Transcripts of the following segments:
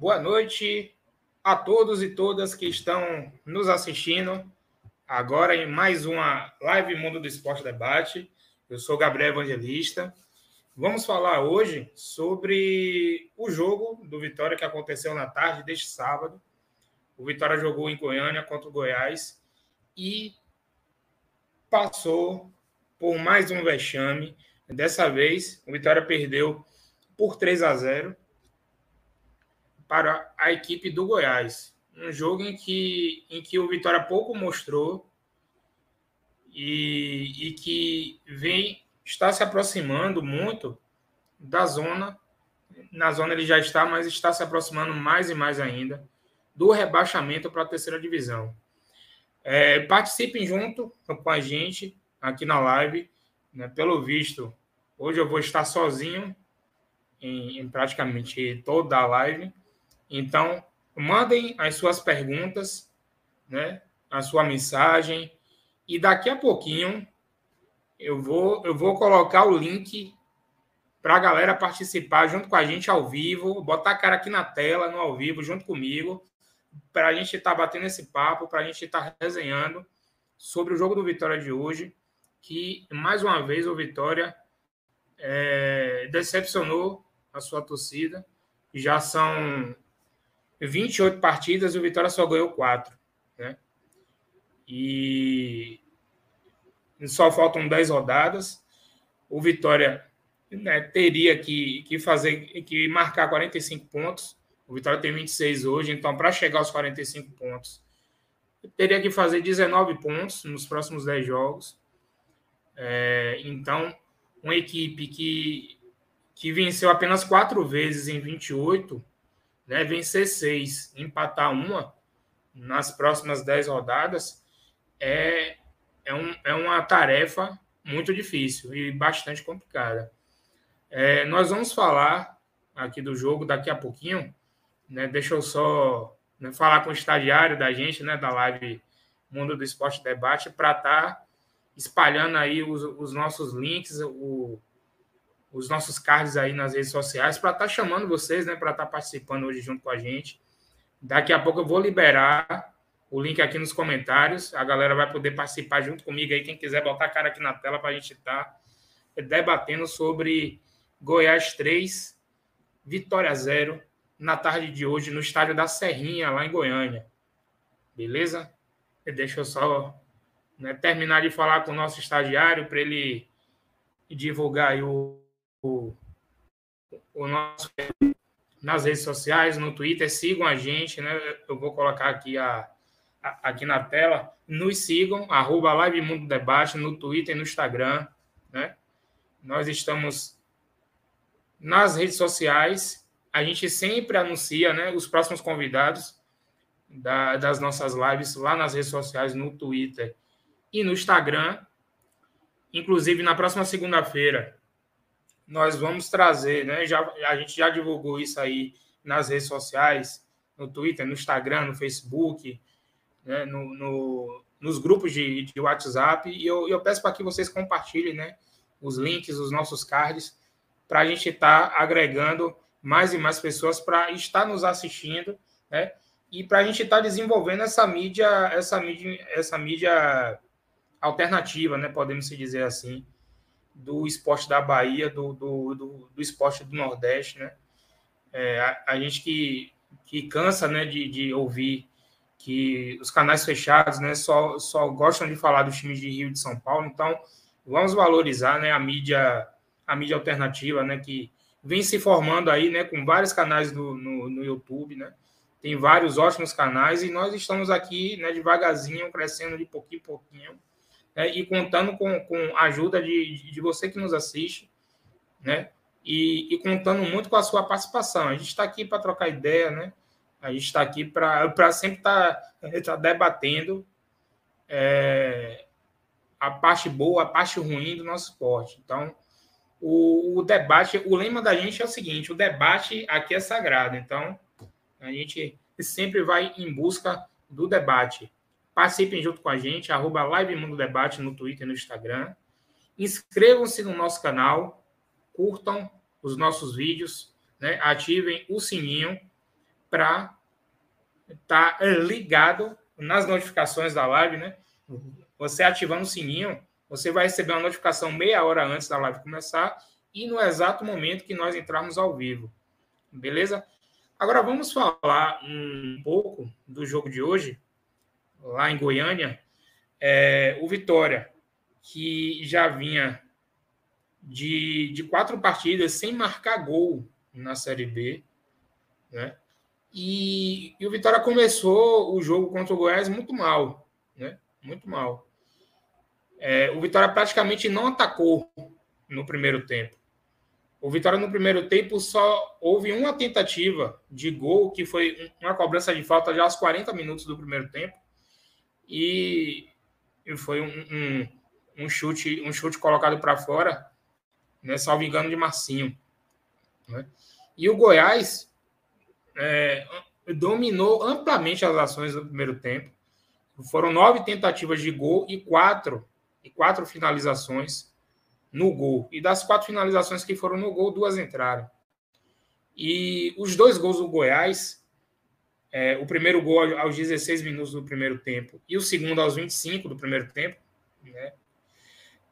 Boa noite a todos e todas que estão nos assistindo agora em mais uma live Mundo do Esporte Debate. Eu sou Gabriel Evangelista. Vamos falar hoje sobre o jogo do Vitória que aconteceu na tarde deste sábado. O Vitória jogou em Goiânia contra o Goiás e passou por mais um vexame. Dessa vez, o Vitória perdeu por 3 a 0 para a equipe do Goiás. Um jogo em que, em que o Vitória pouco mostrou e, e que vem está se aproximando muito da zona. Na zona ele já está, mas está se aproximando mais e mais ainda do rebaixamento para a terceira divisão. É, participem junto com a gente aqui na live. Né? Pelo visto, hoje eu vou estar sozinho em, em praticamente toda a live. Então, mandem as suas perguntas, né? a sua mensagem, e daqui a pouquinho eu vou, eu vou colocar o link para a galera participar junto com a gente ao vivo, botar a cara aqui na tela, no ao vivo, junto comigo, para a gente estar tá batendo esse papo, para a gente estar tá resenhando sobre o jogo do Vitória de hoje, que mais uma vez o Vitória é, decepcionou a sua torcida. Já são 28 partidas e o Vitória só ganhou 4. Né? E só faltam 10 rodadas. O Vitória né, teria que, que fazer, que marcar 45 pontos. O Vitória tem 26 hoje, então para chegar aos 45 pontos, teria que fazer 19 pontos nos próximos 10 jogos. É, então, uma equipe que, que venceu apenas quatro vezes em 28, né, vencer seis, empatar uma nas próximas 10 rodadas, é, é, um, é uma tarefa muito difícil e bastante complicada. É, nós vamos falar aqui do jogo daqui a pouquinho. Né? Deixa eu só né, falar com o estagiário da gente, né, da live Mundo do Esporte Debate, para estar tá espalhando aí os, os nossos links, o, os nossos cards aí nas redes sociais, para estar tá chamando vocês, né, para estar tá participando hoje junto com a gente. Daqui a pouco eu vou liberar o link aqui nos comentários. A galera vai poder participar junto comigo aí. Quem quiser botar a cara aqui na tela para a gente estar tá debatendo sobre Goiás 3, Vitória 0, na tarde de hoje, no estádio da Serrinha, lá em Goiânia. Beleza? Deixa eu só né, terminar de falar com o nosso estagiário para ele divulgar o, o, o nosso nas redes sociais, no Twitter, sigam a gente, né? Eu vou colocar aqui a, aqui na tela. Nos sigam, arroba Live Mundo Debate, no Twitter e no Instagram. Né? Nós estamos nas redes sociais. A gente sempre anuncia né, os próximos convidados da, das nossas lives lá nas redes sociais, no Twitter e no Instagram. Inclusive, na próxima segunda-feira, nós vamos trazer, né? Já, a gente já divulgou isso aí nas redes sociais, no Twitter, no Instagram, no Facebook, né, no, no, nos grupos de, de WhatsApp. E eu, eu peço para que vocês compartilhem né, os links, os nossos cards, para a gente estar tá agregando mais e mais pessoas para estar nos assistindo, né? E para a gente estar tá desenvolvendo essa mídia, essa mídia, essa mídia alternativa, né? Podemos se dizer assim, do esporte da Bahia, do, do, do, do esporte do Nordeste, né? É, a, a, gente que, que cansa, né, de, de ouvir que os canais fechados né, só, só gostam de falar dos times de Rio e de São Paulo, então vamos valorizar né, a mídia a mídia alternativa né, que vem se formando aí né, com vários canais do, no, no YouTube, né? Tem vários ótimos canais e nós estamos aqui né, devagarzinho, crescendo de pouquinho em pouquinho né, e contando com, com a ajuda de, de você que nos assiste, né? E, e contando muito com a sua participação. A gente está aqui para trocar ideia, né? A gente está aqui para sempre estar tá, tá debatendo é, a parte boa, a parte ruim do nosso esporte. Então, o, o, debate, o lema da gente é o seguinte: o debate aqui é sagrado. Então, a gente sempre vai em busca do debate. Participem junto com a gente, arroba Live Mundo Debate no Twitter e no Instagram. Inscrevam-se no nosso canal, curtam os nossos vídeos, né? ativem o sininho para estar tá ligado nas notificações da live, né? Você ativando o sininho, você vai receber uma notificação meia hora antes da live começar e no exato momento que nós entrarmos ao vivo. Beleza? Agora vamos falar um pouco do jogo de hoje, lá em Goiânia. É, o Vitória, que já vinha de, de quatro partidas sem marcar gol na Série B, né? E, e, o Vitória começou o jogo contra o Goiás muito mal, né? Muito mal. É, o Vitória praticamente não atacou no primeiro tempo. O Vitória no primeiro tempo só houve uma tentativa de gol, que foi uma cobrança de falta já aos 40 minutos do primeiro tempo. E foi um, um, um chute um chute colocado para fora, né, salvo engano, de Marcinho. Né? E o Goiás é, dominou amplamente as ações do primeiro tempo. Foram nove tentativas de gol e quatro, e quatro finalizações no gol. E das quatro finalizações que foram no gol, duas entraram. E os dois gols do Goiás, é, o primeiro gol aos 16 minutos do primeiro tempo e o segundo aos 25 do primeiro tempo, né,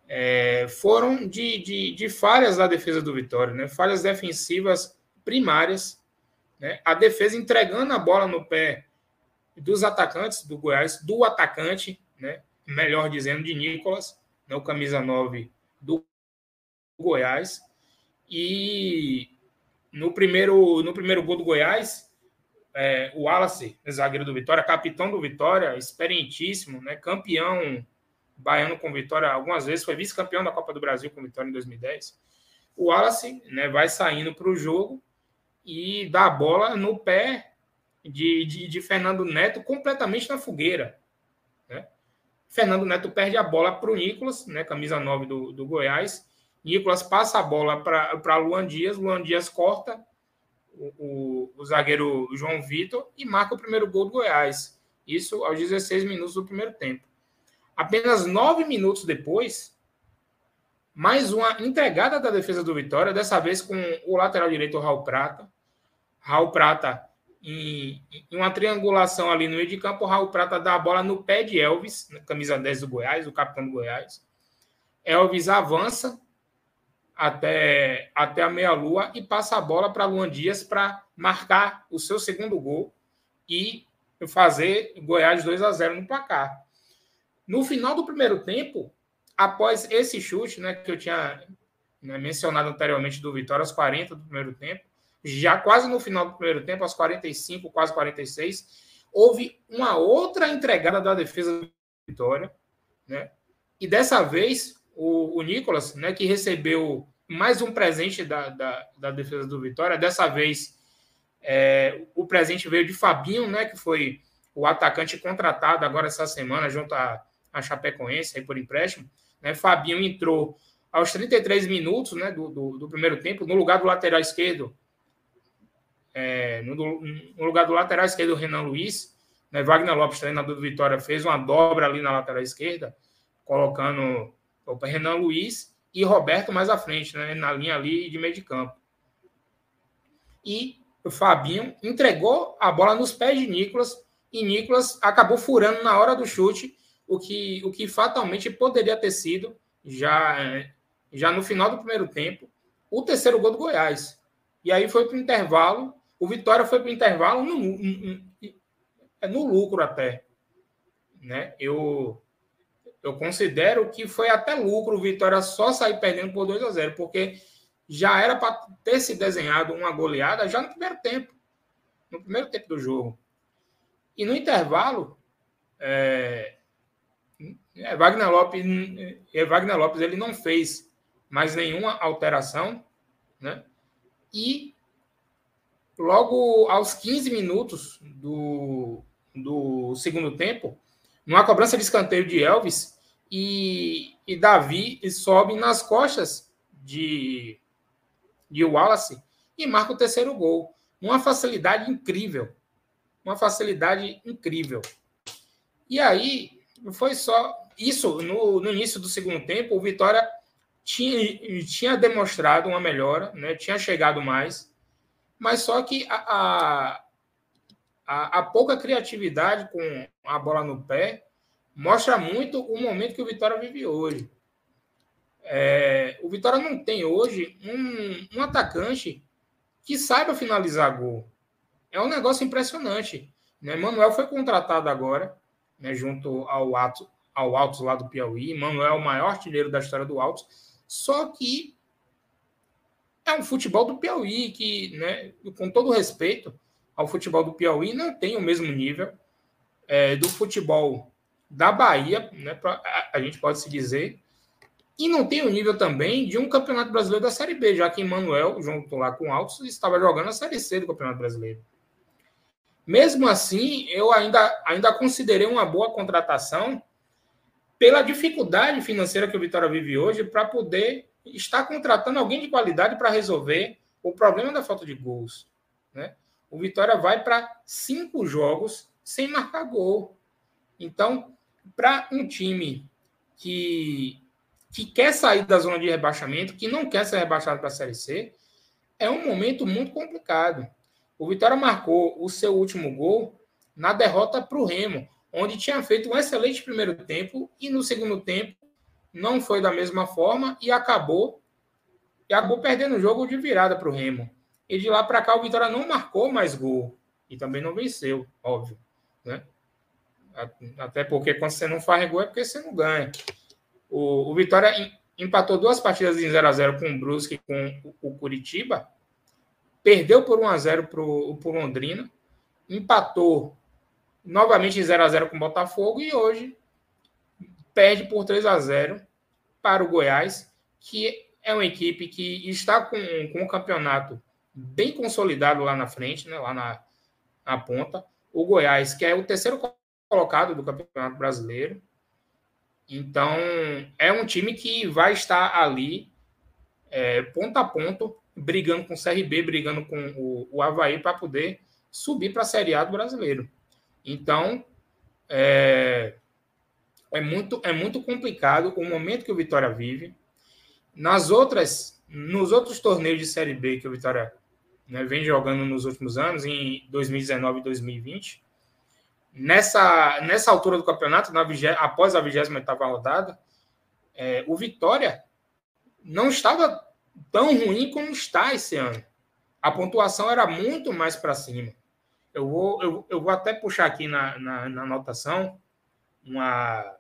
é, foram de, de, de, falhas da defesa do Vitória, né, falhas defensivas primárias, né, a defesa entregando a bola no pé dos atacantes do Goiás, do atacante, né, melhor dizendo, de Nicolas, né, o camisa 9 do Goiás. E no primeiro, no primeiro gol do Goiás, é, o Wallace, zagueiro do Vitória, capitão do Vitória, experientíssimo, né, campeão baiano com Vitória algumas vezes, foi vice-campeão da Copa do Brasil com Vitória em 2010. O Wallace né, vai saindo para o jogo e dá a bola no pé de, de, de Fernando Neto completamente na fogueira. Fernando Neto perde a bola para o Nicolas, né, camisa 9 do, do Goiás. Nicolas passa a bola para Luan Dias, Luan Dias corta o, o, zagueiro João Vitor e marca o primeiro gol do Goiás. Isso aos 16 minutos do primeiro tempo. Apenas nove minutos depois, mais uma entregada da defesa do Vitória, dessa vez com o lateral direito Raul Prata. Raul Prata em, em, uma triangulação ali no meio de campo, Raul Prata dá a bola no pé de Elvis, camisa 10 do Goiás, o capitão do Goiás. Elvis avança até, até a meia-lua e passa a bola para Luan Dias para marcar o seu segundo gol e fazer Goiás 2 a 0 no placar. No final do primeiro tempo, após esse chute, né, que eu tinha né, mencionado anteriormente do Vitória aos 40 do primeiro tempo, já quase no final do primeiro tempo, aos 45, quase 46, houve uma outra entregada da defesa do Vitória, né? E dessa vez, o, o Nicolas, né, que recebeu mais um presente da, da, da defesa do Vitória, dessa vez é, o presente veio de Fabinho, né, que foi o atacante contratado agora essa semana junto a, a Chapecoense aí por empréstimo. Né? Fabinho entrou aos 33 minutos né, do, do, do primeiro tempo, no lugar do lateral esquerdo, é, no, no, lugar do lateral esquerdo, Renan Luiz. Né, Wagner Lopes, treinador do Vitória, fez uma dobra ali na lateral esquerda, colocando o Renan Luiz e Roberto mais à frente, né, na linha ali de meio de campo. E o Fabinho entregou a bola nos pés de Nicolas e Nicolas acabou furando na hora do chute, o que, o que fatalmente poderia ter sido, já, já no final do primeiro tempo, o terceiro gol do Goiás. E aí foi para o intervalo o Vitória foi para o intervalo no, no, é no, lucro até. Né? Eu, eu considero que foi até lucro o Vitória só sair perdendo por 2 a 0 porque já era para ter se desenhado uma goleada já no primeiro tempo. No primeiro tempo do jogo. E no intervalo, é, é, Wagner Lopes, é, Wagner Lopes ele não fez mais nenhuma alteração, né? E logo aos 15 minutos do, do segundo tempo, numa cobrança de escanteio de Elvis, e, e Davi sobe nas costas de, de Wallace e marca o terceiro gol. Uma facilidade incrível. Uma facilidade incrível. E aí, foi só. Isso, no, no início do segundo tempo, o Vitória tinha, tinha demonstrado uma melhora, né? tinha chegado mais mas só que a, a, a, a pouca criatividade com a bola no pé mostra muito o momento que o Vitória vive hoje. É, o Vitória não tem hoje um, um atacante que saiba finalizar gol. É um negócio impressionante. Né? Manuel foi contratado agora, né, junto ao Alto, ao Altos lá do Piauí. Manuel é o maior artilheiro da história do Altos. Só que é um futebol do Piauí que, né, com todo respeito ao futebol do Piauí, não tem o mesmo nível é, do futebol da Bahia, né, pra, a, a gente pode se dizer, e não tem o nível também de um campeonato brasileiro da Série B, já que Emmanuel, junto lá com o Altos, estava jogando a Série C do Campeonato Brasileiro. Mesmo assim, eu ainda, ainda considerei uma boa contratação pela dificuldade financeira que o Vitória vive hoje para poder estar contratando alguém de qualidade para resolver o problema da falta de gols. Né? O Vitória vai para cinco jogos sem marcar gol. Então, para um time que que quer sair da zona de rebaixamento, que não quer ser rebaixado para a Série C, é um momento muito complicado. O Vitória marcou o seu último gol na derrota para o Remo, onde tinha feito um excelente primeiro tempo e no segundo tempo não foi da mesma forma e acabou e acabou perdendo o jogo de virada para o Remo. E de lá para cá o Vitória não marcou mais gol e também não venceu, óbvio, né? Até porque quando você não faz gol é porque você não ganha. O, o Vitória empatou duas partidas em 0 a 0 com o Brusque e com o, Curitiba. Perdeu por 1 a 0 para o Londrina. Empatou novamente em 0 a 0 com o Botafogo e hoje perde por 3 a 0 para o Goiás, que é uma equipe que está com, com um campeonato bem consolidado lá na frente, né, lá na, na ponta. O Goiás, que é o terceiro colocado do Campeonato Brasileiro, então, é um time que vai estar ali, é, ponto a ponto, brigando com o CRB, brigando com o, o Havaí para poder subir para a Série A do brasileiro. Então, é, é, muito, é muito complicado o momento que o Vitória vive. Nas outras, nos outros torneios de Série B que o Vitória né, vem jogando nos últimos anos, em 2019 e 2020, Nessa, nessa altura do campeonato, na após a 28 rodada, é, o Vitória não estava tão ruim como está esse ano. A pontuação era muito mais para cima. Eu vou, eu, eu vou até puxar aqui na, na, na anotação uma,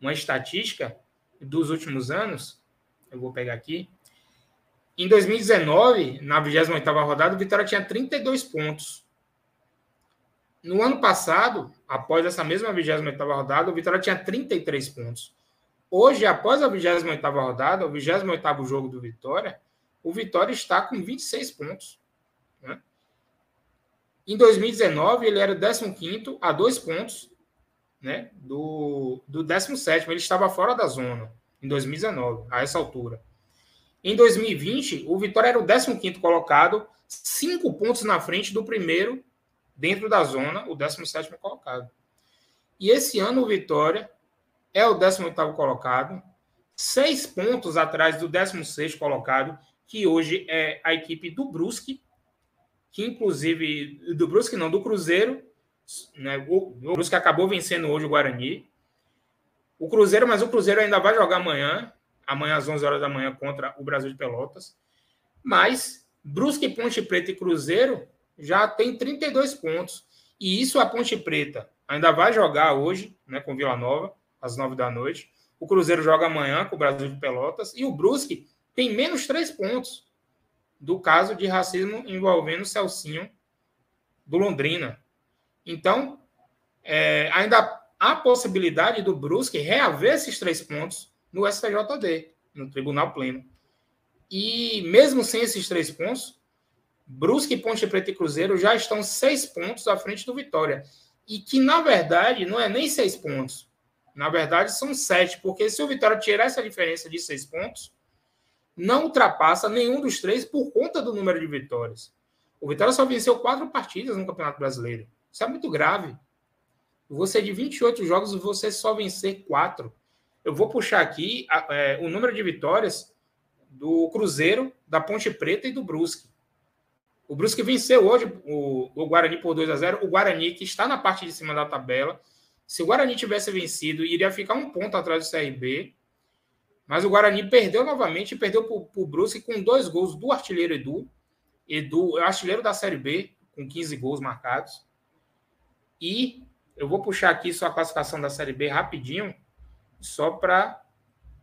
uma estatística dos últimos anos. Eu vou pegar aqui. Em 2019, na 28 rodada, o Vitória tinha 32 pontos. No ano passado, após essa mesma 28 rodada, o Vitória tinha 33 pontos. Hoje, após a 28 rodada, o 28 jogo do Vitória, o Vitória está com 26 pontos. Né? Em 2019, ele era o 15 a dois pontos né? do, do 17. Ele estava fora da zona em 2019, a essa altura. Em 2020, o Vitória era o 15 colocado, cinco pontos na frente do primeiro dentro da zona, o 17 colocado. E esse ano o Vitória é o 18 colocado, seis pontos atrás do 16 colocado, que hoje é a equipe do Brusque, que inclusive, do Brusque não, do Cruzeiro, né, o, o Brusque acabou vencendo hoje o Guarani, o Cruzeiro, mas o Cruzeiro ainda vai jogar amanhã, amanhã às 11 horas da manhã contra o Brasil de Pelotas, mas Brusque, Ponte Preta e Cruzeiro já tem 32 pontos. E isso a Ponte Preta ainda vai jogar hoje, né, com Vila Nova, às 9 da noite. O Cruzeiro joga amanhã com o Brasil de Pelotas. E o Brusque tem menos 3 pontos do caso de racismo envolvendo o Celcinho do Londrina. Então, é, ainda há possibilidade do Brusque reaver esses três pontos no STJD, no Tribunal Pleno. E mesmo sem esses três pontos, Brusque, Ponte Preta e Cruzeiro já estão seis pontos à frente do Vitória. E que, na verdade, não é nem seis pontos. Na verdade, são sete, porque se o Vitória tirar essa diferença de seis pontos, não ultrapassa nenhum dos três por conta do número de vitórias. O Vitória só venceu quatro partidas no Campeonato Brasileiro. Isso é muito grave. Você, de 28 jogos, você só vencer quatro. Eu vou puxar aqui é, o número de vitórias do Cruzeiro, da Ponte Preta e do Brusque. O Brusque venceu hoje o, o Guarani por 2 a 0 O Guarani, que está na parte de cima da tabela. Se o Guarani tivesse vencido, iria ficar um ponto atrás do CRB. Mas o Guarani perdeu novamente, perdeu para o Brusque com dois gols do artilheiro Edu. Edu é artilheiro da Série B, com 15 gols marcados. E eu vou puxar aqui só a classificação da Série B rapidinho, só para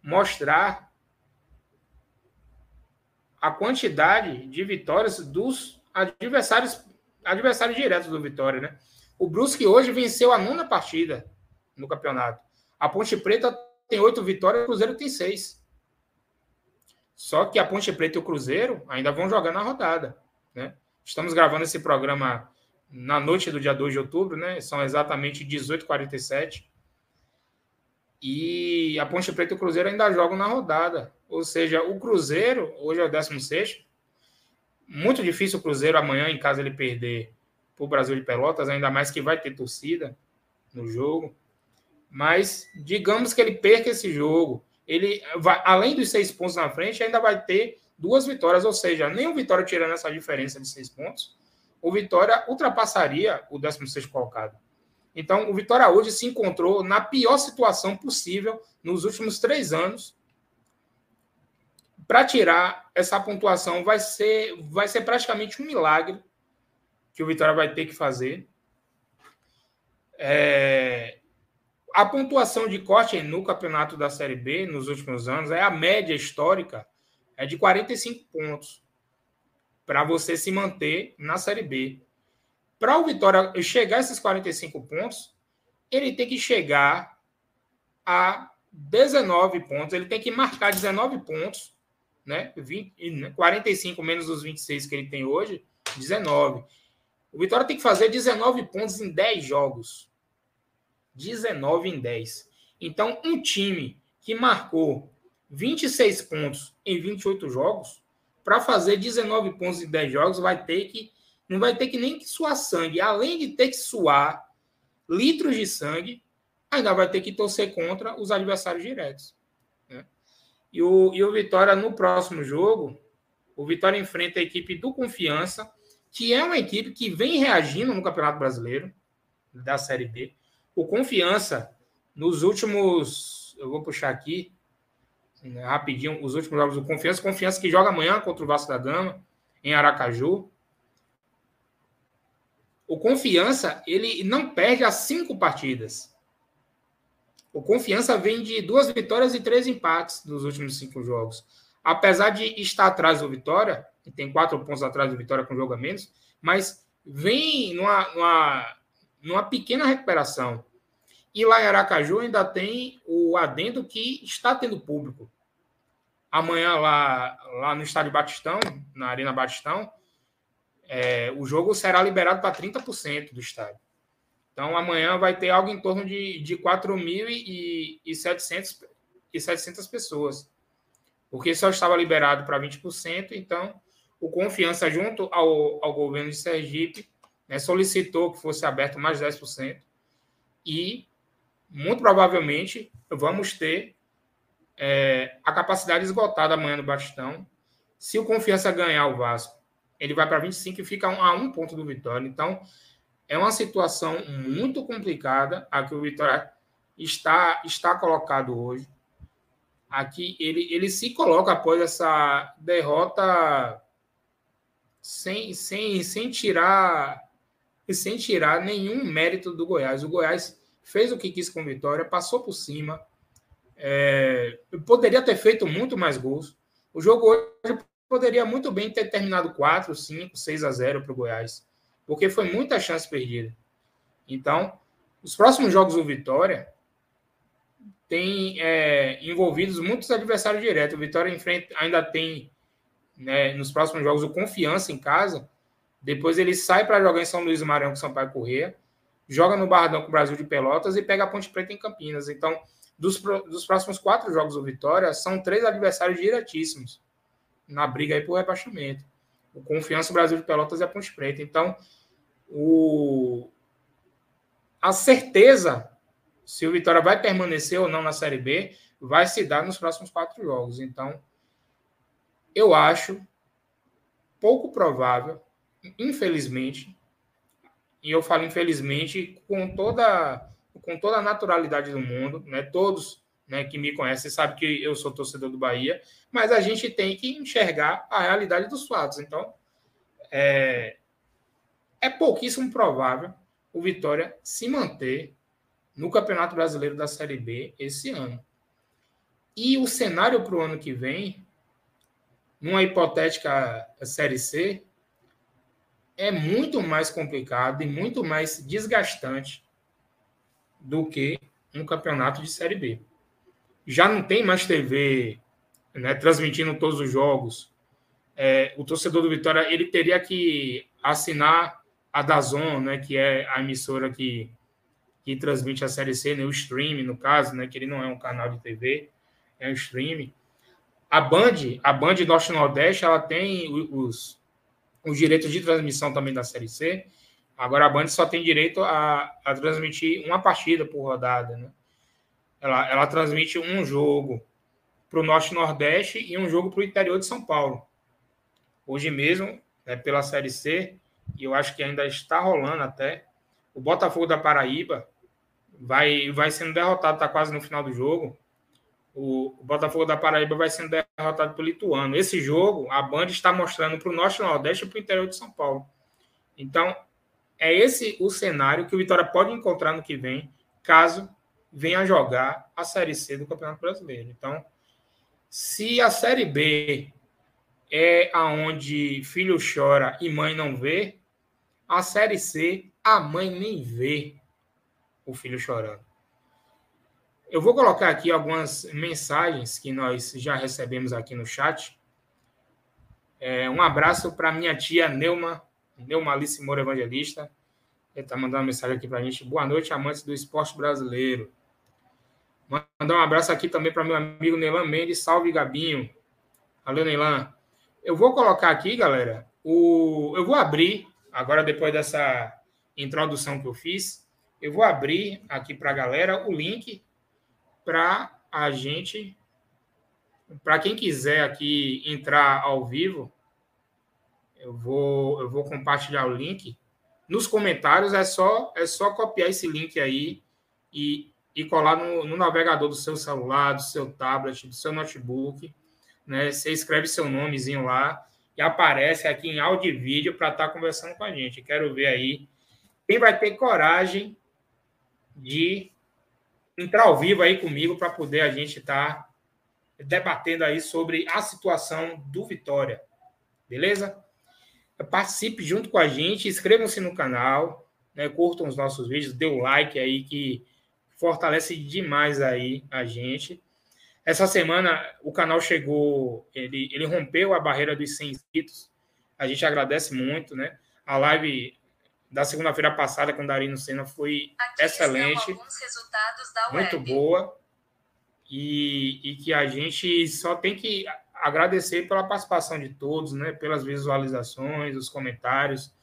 mostrar a quantidade de vitórias dos adversários, adversários diretos do Vitória, né? O Brusque hoje venceu a nona partida no campeonato. A Ponte Preta tem oito vitórias, o Cruzeiro tem seis. Só que a Ponte Preta e o Cruzeiro ainda vão jogar na rodada. Né? Estamos gravando esse programa na noite do dia 2 de outubro, né? São exatamente 18h47. E a Ponte Preta e o Cruzeiro ainda jogam na rodada. Ou seja, o Cruzeiro, hoje é o 16. Muito difícil o Cruzeiro amanhã, em caso ele perder para o Brasil de Pelotas, ainda mais que vai ter torcida no jogo. Mas digamos que ele perca esse jogo. Ele vai, além dos seis pontos na frente, ainda vai ter duas vitórias, ou seja, nem o Vitória tirando essa diferença de seis pontos, o Vitória ultrapassaria o 16 colocado. Então, o Vitória hoje se encontrou na pior situação possível nos últimos três anos. Para tirar essa pontuação vai ser, vai ser praticamente um milagre que o Vitória vai ter que fazer. É, a pontuação de corte no campeonato da Série B nos últimos anos é a média histórica é de 45 pontos para você se manter na Série B. Para o Vitória chegar a esses 45 pontos, ele tem que chegar a 19 pontos, ele tem que marcar 19 pontos, né? 20, 45 menos os 26 que ele tem hoje, 19. O Vitória tem que fazer 19 pontos em 10 jogos. 19 em 10. Então, um time que marcou 26 pontos em 28 jogos, para fazer 19 pontos em 10 jogos, vai ter que não vai ter que nem que suar sangue. Além de ter que suar litros de sangue, ainda vai ter que torcer contra os adversários diretos. E, o, e o Vitória, no próximo jogo, o Vitória enfrenta a equipe do Confiança, que é uma equipe que vem reagindo no Campeonato Brasileiro, da Série B. O Confiança, nos últimos. Eu vou puxar aqui, né, rapidinho, os últimos jogos do Confiança. Confiança que joga amanhã contra o Vasco da Gama, em Aracaju. O Confiança, ele não perde as cinco partidas. O Confiança vem de duas vitórias e três empates nos últimos cinco jogos. Apesar de estar atrás do Vitória, que tem quatro pontos atrás do Vitória com jogo a menos, mas vem numa, numa, numa pequena recuperação. E lá em Aracaju ainda tem o adendo que está tendo público. Amanhã, lá, lá no estádio Batistão, na Arena Batistão, é, o jogo será liberado para 30% do estádio. Então, amanhã vai ter algo em torno de, de 4.700 e 700 pessoas. Porque só estava liberado para 20%, então o Confiança, junto ao, ao governo de Sergipe, né, solicitou que fosse aberto mais 10%. E, muito provavelmente, vamos ter é, a capacidade esgotada amanhã no Bastão. Se o Confiança ganhar o Vasco ele vai para 25 e fica a um ponto do Vitória. Então, é uma situação muito complicada a que o Vitória está, está colocado hoje. Aqui ele, ele se coloca após essa derrota sem, sem, sem tirar sem tirar nenhum mérito do Goiás. O Goiás fez o que quis com Vitória, passou por cima. É, poderia ter feito muito mais gols. O jogo hoje poderia muito bem ter terminado 4, 5, 6 a 0 para o Goiás, porque foi muita chance perdida. Então, os próximos jogos do Vitória tem é, envolvidos muitos adversários diretos. O Vitória enfrenta, ainda tem né, nos próximos jogos o Confiança em casa. Depois ele sai para jogar em São Luís do Maranhão com Sampaio Corrêa, joga no Barradão com o Brasil de Pelotas e pega a Ponte Preta em Campinas. Então, dos, dos próximos quatro jogos do Vitória, são três adversários diretíssimos na briga aí por rebaixamento. O Confiança, o Brasil de Pelotas e a Ponte Preta. Então, o... a certeza se o Vitória vai permanecer ou não na Série B vai se dar nos próximos quatro jogos. Então, eu acho pouco provável, infelizmente, e eu falo infelizmente com toda com toda a naturalidade do mundo, né? Todos né, que me conhecem sabem que eu sou torcedor do Bahia, mas a gente tem que enxergar a realidade dos fatos. Então, é, é pouquíssimo provável o Vitória se manter no Campeonato Brasileiro da Série B esse ano. E o cenário para o ano que vem, numa hipotética Série C, é muito mais complicado e muito mais desgastante do que um campeonato de Série B. Já não tem mais TV né, transmitindo todos os jogos. É, o torcedor do Vitória ele teria que assinar a Dazon, né, que é a emissora que, que transmite a Série C, né, o stream, no caso, né, que ele não é um canal de TV, é um stream. A Band, a Band Norte Nordeste, ela tem os, os direitos de transmissão também da Série C. Agora a Band só tem direito a, a transmitir uma partida por rodada, né? Ela, ela transmite um jogo para o Norte Nordeste e um jogo para o interior de São Paulo. Hoje mesmo, né, pela Série C, e eu acho que ainda está rolando até, o Botafogo da Paraíba vai, vai sendo derrotado, está quase no final do jogo. O, Botafogo da Paraíba vai sendo derrotado pelo Lituano. Esse jogo, a Band está mostrando para o Norte Nordeste e para o interior de São Paulo. Então, é esse o cenário que o Vitória pode encontrar no que vem, caso venha jogar a Série C do Campeonato Brasileiro. Então, se a Série B é aonde filho chora e mãe não vê, a Série C, a mãe nem vê o filho chorando. Eu vou colocar aqui algumas mensagens que nós já recebemos aqui no chat. É, um abraço para minha tia Neuma, Neuma Alice Moura Evangelista. Ele está mandando uma mensagem aqui para a gente. Boa noite, amantes do esporte brasileiro. Mandar um abraço aqui também para meu amigo Nelan Mendes. Salve, Gabinho. Valeu, Nelan. Eu vou colocar aqui, galera, o... eu vou abrir, agora depois dessa introdução que eu fiz, eu vou abrir aqui para a galera o link para a gente, para quem quiser aqui entrar ao vivo, eu vou, eu vou compartilhar o link. Nos comentários é só, é só copiar esse link aí e e colar no, no, navegador do seu celular, do seu tablet, do seu notebook. Né? Você escreve seu nomezinho lá e aparece aqui em áudio e vídeo para estar tá conversando com a gente. Quero ver aí quem vai ter coragem de entrar ao vivo aí comigo para poder a gente estar tá debatendo aí sobre a situação do Vitória. Beleza? Participe junto com a gente, inscrevam-se no canal, né? curtam os nossos vídeos, dê o like aí que fortalece demais aí a gente. Essa semana o canal chegou, ele, ele rompeu a barreira dos 100 inscritos. A gente agradece muito, né? A live da segunda-feira passada com o Darino Senna foi Aqui excelente, muito boa. E, e que a gente só tem que agradecer pela participação de todos, né? Pelas visualizações, os comentários.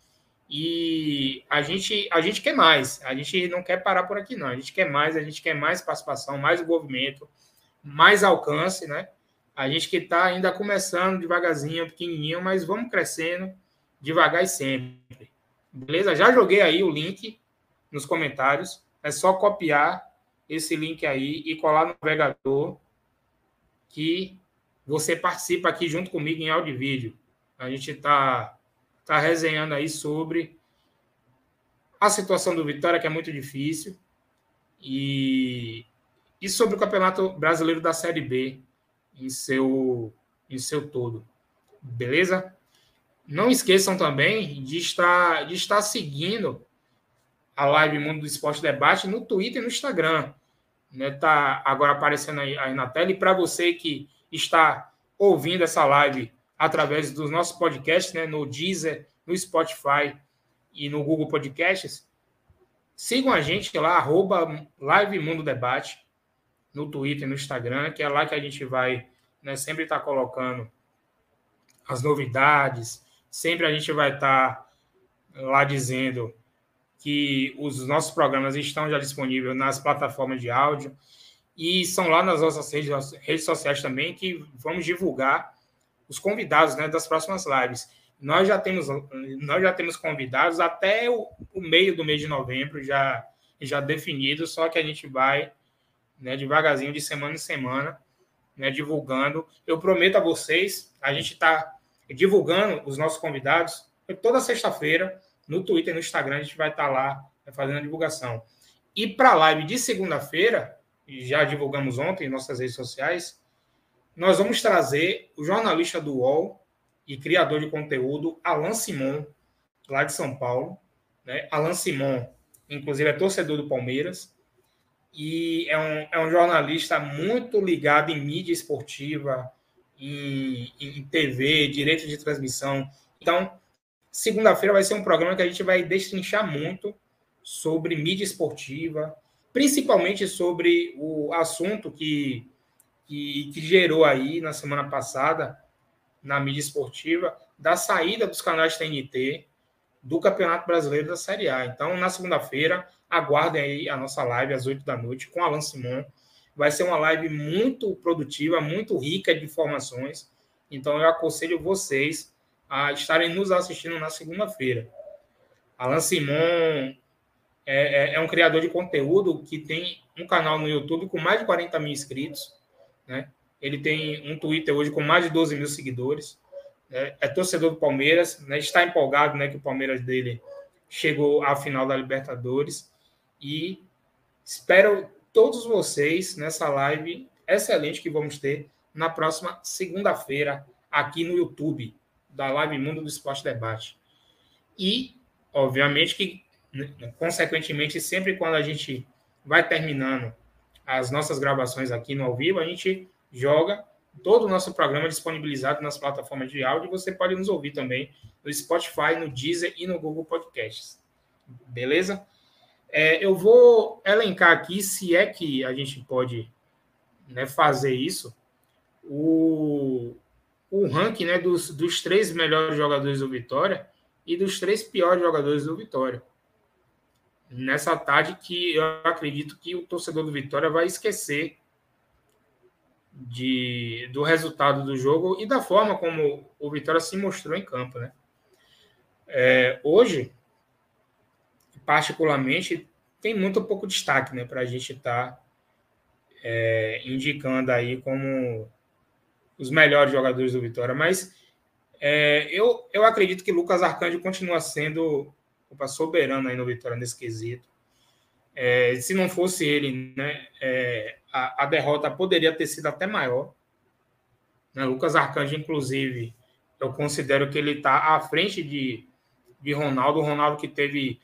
E a gente, a gente quer mais, a gente não quer parar por aqui, não. A gente quer mais, a gente quer mais participação, mais envolvimento, mais alcance, né? A gente que está ainda começando devagarzinho, pequenininho, mas vamos crescendo devagar e sempre. Beleza? Já joguei aí o link nos comentários. É só copiar esse link aí e colar no navegador que você participa aqui junto comigo em áudio e vídeo. A gente está está resenhando aí sobre a situação do Vitória, que é muito difícil, e, e sobre o Campeonato Brasileiro da Série B em seu, em seu todo. Beleza? Não esqueçam também de estar, de estar seguindo a live Mundo do Esporte Debate no Twitter e no Instagram. Né? Tá agora aparecendo aí, aí na tela. E para você que está ouvindo essa live através dos nossos podcasts, né, no Deezer, no Spotify e no Google Podcasts. Sigam a gente lá, arroba Live Mundo Debate, no Twitter e no Instagram, que é lá que a gente vai né, sempre estar tá colocando as novidades, sempre a gente vai estar tá lá dizendo que os nossos programas estão já disponíveis nas plataformas de áudio e são lá nas nossas redes, redes sociais também que vamos divulgar os convidados né, das próximas lives. nós já temos, nós já temos convidados até o, o meio do mês de novembro já, já definido, só que a gente vai né, devagarzinho, de semana em semana, né, divulgando. Eu prometo a vocês, a gente está divulgando os nossos convidados toda sexta-feira no Twitter e no Instagram, a gente vai estar tá lá né, fazendo a divulgação. E para a live de segunda-feira, já divulgamos ontem em nossas redes sociais, nós vamos trazer o jornalista do UOL e criador de conteúdo, Alan Simon, lá de São Paulo. Né? Alan Simon, inclusive, é torcedor do Palmeiras e é um, é um jornalista muito ligado em mídia esportiva, em, em TV, direito de transmissão. Então, segunda-feira vai ser um programa que a gente vai destrinchar muito sobre mídia esportiva, principalmente sobre o assunto que, que, que, gerou aí na semana passada na mídia esportiva da saída dos canais TNT do Campeonato Brasileiro da Série A. Então, na segunda-feira, aguardem aí a nossa live às 8 da noite com Alan Simon. Vai ser uma live muito produtiva, muito rica de informações. Então, eu aconselho vocês a estarem nos assistindo na segunda-feira. Alan Simon é, é, é, um criador de conteúdo que tem um canal no YouTube com mais de 40 mil inscritos. Né? Ele tem um Twitter hoje com mais de 12 mil seguidores. Né? É torcedor do Palmeiras, né? está empolgado né, que o Palmeiras dele chegou à final da Libertadores. E espero todos vocês nessa live excelente que vamos ter na próxima segunda-feira aqui no YouTube da Live Mundo do Esporte Debate. E, obviamente, que né, consequentemente, sempre quando a gente vai terminando as nossas gravações aqui no ao vivo, a gente joga todo o nosso programa disponibilizado nas plataformas de áudio. Você pode nos ouvir também no Spotify, no Deezer e no Google Podcasts. Beleza? É, eu vou elencar aqui, se é que a gente pode né, fazer isso, o, o ranking né, dos, dos três melhores jogadores do Vitória e dos três piores jogadores do Vitória nessa tarde que eu acredito que o torcedor do Vitória vai esquecer de, do resultado do jogo e da forma como o Vitória se mostrou em campo, né? É, hoje, particularmente, tem muito pouco destaque, né, para a gente estar tá, é, indicando aí como os melhores jogadores do Vitória, mas é, eu, eu acredito que Lucas Arcanjo continua sendo culpa soberana aí no Vitória nesse quesito. É, se não fosse ele, né, é, a, a, derrota poderia ter sido até maior. Né? Lucas Arcanjo, inclusive, eu considero que ele está à frente de, de Ronaldo. Ronaldo que teve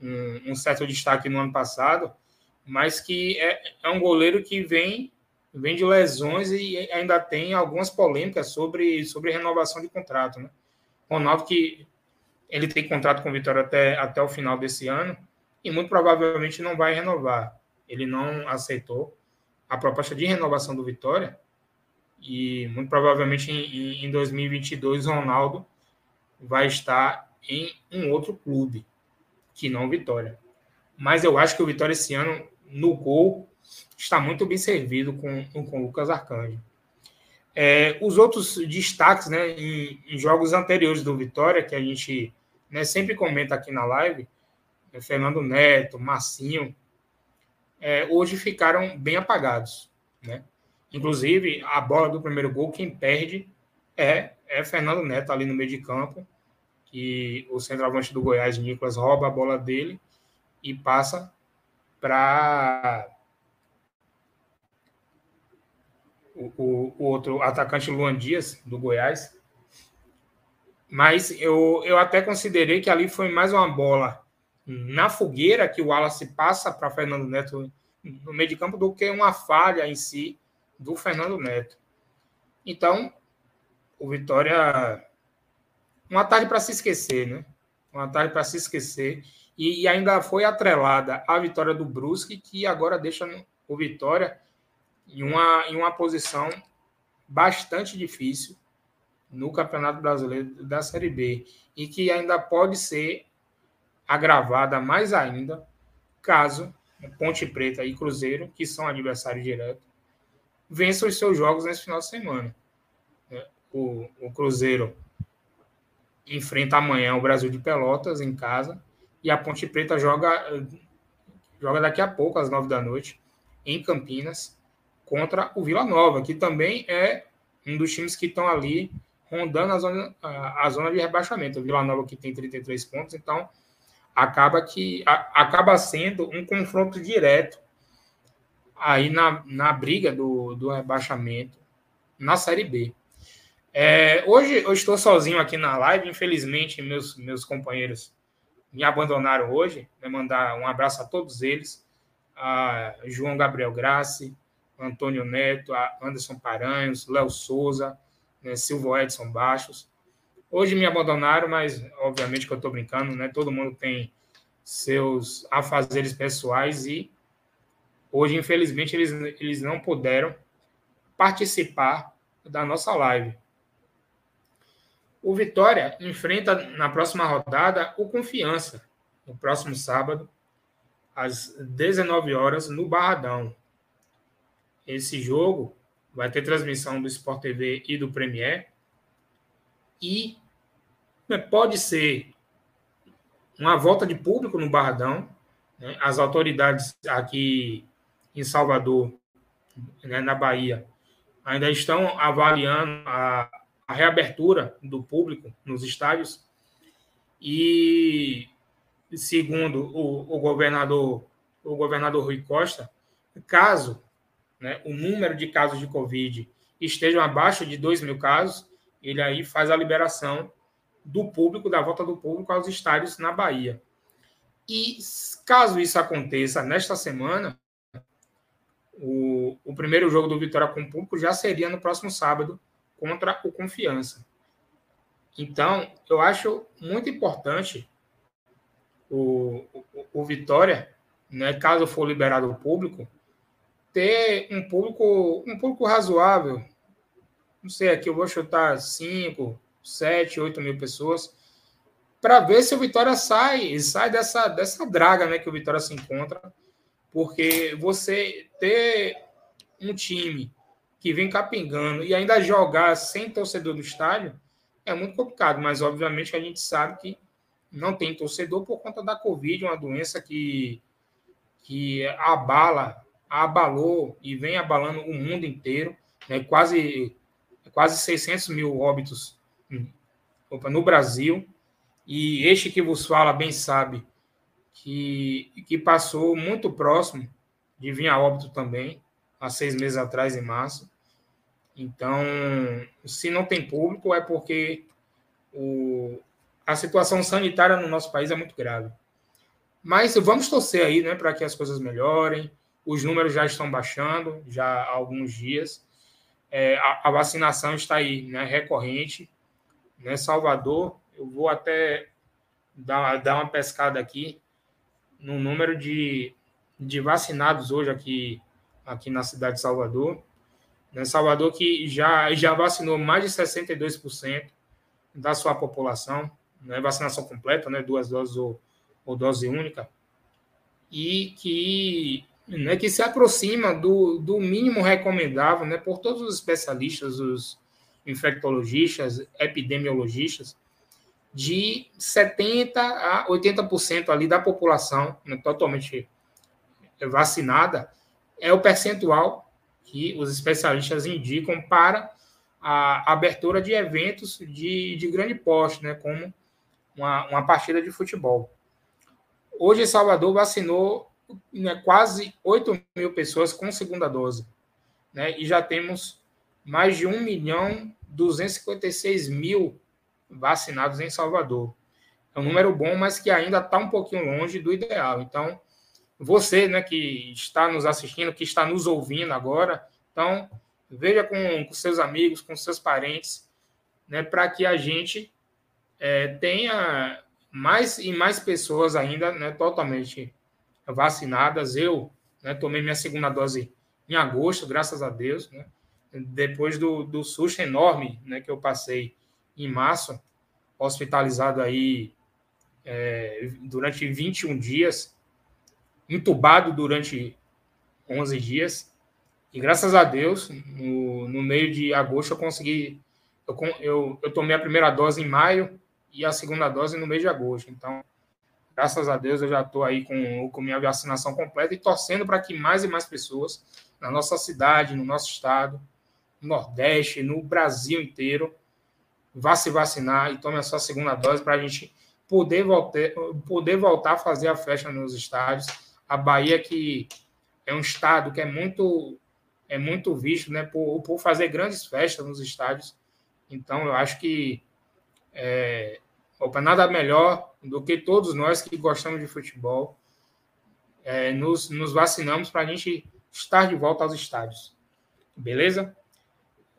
um, um, certo destaque no ano passado, mas que é, é um goleiro que vem vem de lesões e ainda tem algumas polêmicas sobre, sobre renovação de contrato. Né? Ronaldo que ele tem contrato com o Vitória até, até o final desse ano e muito provavelmente não vai renovar. Ele não aceitou a proposta de renovação do Vitória e muito provavelmente em, em 2022 Ronaldo vai estar em um outro clube que não Vitória. Mas eu acho que o Vitória esse ano no gol está muito bem servido com, com o Lucas Arcanjo. É, os outros destaques né, em, em, jogos anteriores do Vitória, que a gente né, sempre comenta aqui na live, é Fernando Neto, Massinho, é, hoje ficaram bem apagados. Né? Inclusive, a bola do primeiro gol, quem perde é, é Fernando Neto ali no meio de campo, que o centroavante do Goiás, Nicolas, rouba a bola dele e passa para o, o, o, outro atacante Luan Dias, do Goiás. Mas eu, eu até considerei que ali foi mais uma bola na fogueira que o Wallace passa para Fernando Neto no meio de campo do que uma falha em si do Fernando Neto. Então, o Vitória. Uma tarde para se esquecer, né? Uma tarde para se esquecer. E, e, ainda foi atrelada a vitória do Brusque, que agora deixa o Vitória em uma, em uma posição bastante difícil no Campeonato Brasileiro da Série B e que ainda pode ser agravada mais ainda caso Ponte Preta e Cruzeiro, que são adversários diretos, vençam os seus jogos nesse final de semana. É, o, o Cruzeiro enfrenta amanhã o Brasil de Pelotas em casa e a Ponte Preta joga joga daqui a pouco às nove da noite em Campinas contra o Vila Nova, que também é um dos times que estão ali rondando a zona, a, a zona de rebaixamento. O Vila Nova que tem 33 pontos, então acaba que a, acaba sendo um confronto direto aí na, na briga do, do rebaixamento na Série B. É, hoje eu estou sozinho aqui na live, infelizmente meus, meus companheiros me abandonaram hoje. Vou mandar um abraço a todos eles, a João Gabriel Grassi, Antônio Neto, Anderson Paranhos, Léo Souza, né, Silvio Edson Baixos. Hoje me abandonaram, mas obviamente que eu estou brincando, né? Todo mundo tem seus afazeres pessoais e hoje, infelizmente, eles, eles não puderam participar da nossa live. O Vitória enfrenta na próxima rodada o Confiança, no próximo sábado, às 19 horas, no Barradão. Esse jogo vai ter transmissão do Sport TV e do Premier. E né, pode ser uma volta de público no Barradão. Né? As autoridades aqui em Salvador, né, na Bahia, ainda estão avaliando a, a reabertura do público nos estádios. E segundo o, o governador, o governador Rui Costa, caso né, o número de casos de Covid estejam abaixo de 2 mil casos, ele aí faz a liberação do público, da volta do público aos estádios na Bahia. E caso isso aconteça nesta semana, o, o primeiro jogo do Vitória com público já seria no próximo sábado contra o Confiança. Então, eu acho muito importante o, o, o Vitória, né, caso for liberado o público, ter um público, um público razoável. Não sei, aqui eu vou chutar 5, 7, 8 mil pessoas, para ver se o Vitória sai, sai dessa, dessa draga né, que o Vitória se encontra. Porque você ter um time que vem capingando e ainda jogar sem torcedor no estádio é muito complicado, mas obviamente a gente sabe que não tem torcedor por conta da Covid, uma doença que, que abala abalou e vem abalando o mundo inteiro, né? quase, quase 600 mil óbitos no Brasil. E este que vos fala bem sabe que, que passou muito próximo de vir a óbito também, há seis meses atrás, em março. Então, se não tem público, é porque o, a situação sanitária no nosso país é muito grave. Mas vamos torcer aí, né, para que as coisas melhorem, os números já estão baixando, já há alguns dias. É, a, a, vacinação está aí, né, recorrente. Né, Salvador, eu vou até dar, dar uma pescada aqui no número de, de vacinados hoje aqui, aqui na cidade de Salvador. Né, Salvador que já, já vacinou mais de 62% da sua população, né, vacinação completa, né, duas doses ou, ou dose única, e que né, que se aproxima do, do mínimo recomendável né, por todos os especialistas, os infectologistas, epidemiologistas, de 70% a 80% ali da população né, totalmente vacinada, é o percentual que os especialistas indicam para a abertura de eventos de, de grande porte, né, como uma, uma partida de futebol. Hoje, Salvador vacinou né, quase 8 mil pessoas com segunda dose. Né, e já temos mais de 1 milhão 256 mil vacinados em Salvador. É um número bom, mas que ainda está um pouquinho longe do ideal. Então, você né, que está nos assistindo, que está nos ouvindo agora, então, veja com, com seus amigos, com seus parentes, né, para que a gente é, tenha mais e mais pessoas ainda né, totalmente vacinadas. Eu né, tomei minha segunda dose em agosto, graças a Deus, né, depois do, do susto enorme né, que eu passei em março, hospitalizado aí é, durante 21 dias, entubado durante 11 dias. E graças a Deus, no, no meio de agosto, eu consegui. Eu, eu, eu tomei a primeira dose em maio e a segunda dose no mês de agosto. Então, graças a Deus, eu já estou aí com, com minha vacinação completa e torcendo para que mais e mais pessoas na nossa cidade, no nosso estado, no Nordeste, no Brasil inteiro, vá se vacinar e tome a sua segunda dose para a gente poder voltar, poder voltar a fazer a festa nos estádios. A Bahia, que é um estado que é muito é muito visto né, por, por fazer grandes festas nos estádios. Então, eu acho que é, opa, nada melhor do que todos nós que gostamos de futebol é, nos, nos vacinamos para a gente estar de volta aos estádios. Beleza?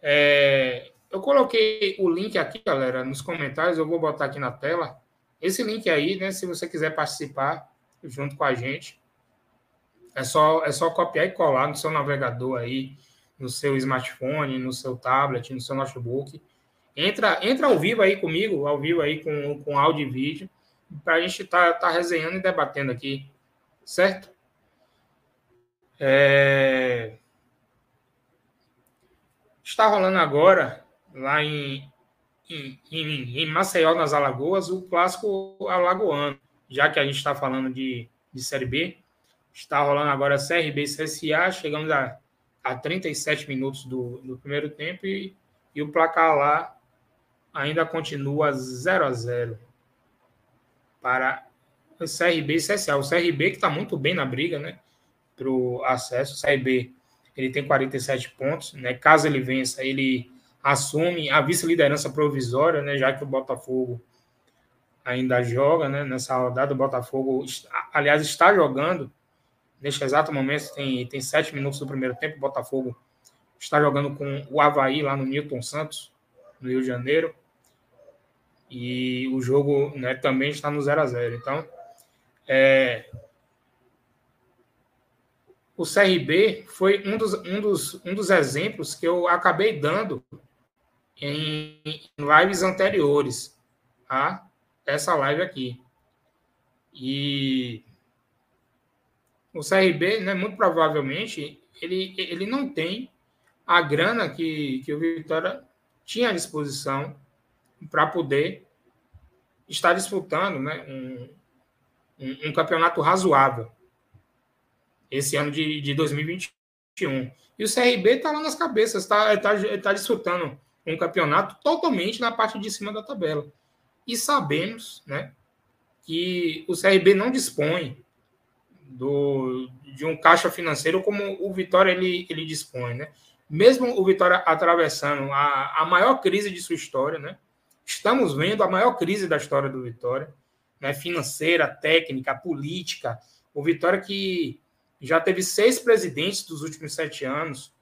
É, eu coloquei o link aqui, galera, nos comentários. Eu vou botar aqui na tela. Esse link aí, né? Se você quiser participar junto com a gente, é só, é só copiar e colar no seu navegador aí, no seu smartphone, no seu tablet, no seu notebook. Entra, entra ao vivo aí comigo, ao vivo aí com, com áudio e vídeo, para a gente estar tá, tá resenhando e debatendo aqui, certo? É... Está rolando agora, lá em, em, em, em Maceió, nas Alagoas, o clássico alagoano, já que a gente está falando de, de Série B. Está rolando agora CRB e CSA, chegamos a, a 37 minutos do, do primeiro tempo e, e o placar lá ainda continua 0 a 0 para o CRB e CSA. O CRB que está muito bem na briga, né? Para o acesso. O CRB ele tem 47 pontos, né? Caso ele vença, ele assume a vice-liderança provisória, né? Já que o Botafogo ainda joga, né? Nessa rodada, o Botafogo, aliás, está jogando Neste exato momento, tem, tem sete minutos do primeiro tempo. O Botafogo está jogando com o Havaí lá no Newton Santos, no Rio de Janeiro. E o jogo né, também está no 0 a 0 Então, é, o CRB foi um dos, um, dos, um dos exemplos que eu acabei dando em, em lives anteriores a essa live aqui. E o CRB, né, muito provavelmente, ele, ele não tem a grana que, que o Vitória tinha à disposição para poder estar disputando né, um, um, um, campeonato razoável esse ano de, de 2021. E o CRB está lá nas cabeças, está tá, tá disputando um campeonato totalmente na parte de cima da tabela. E sabemos né, que o CRB não dispõe do, de um caixa financeiro como o Vitória ele, ele dispõe, né? Mesmo o Vitória atravessando a, a maior crise de sua história, né? Estamos vendo a maior crise da história do Vitória, né? Financeira, técnica, política. O Vitória que já teve seis presidentes dos últimos sete anos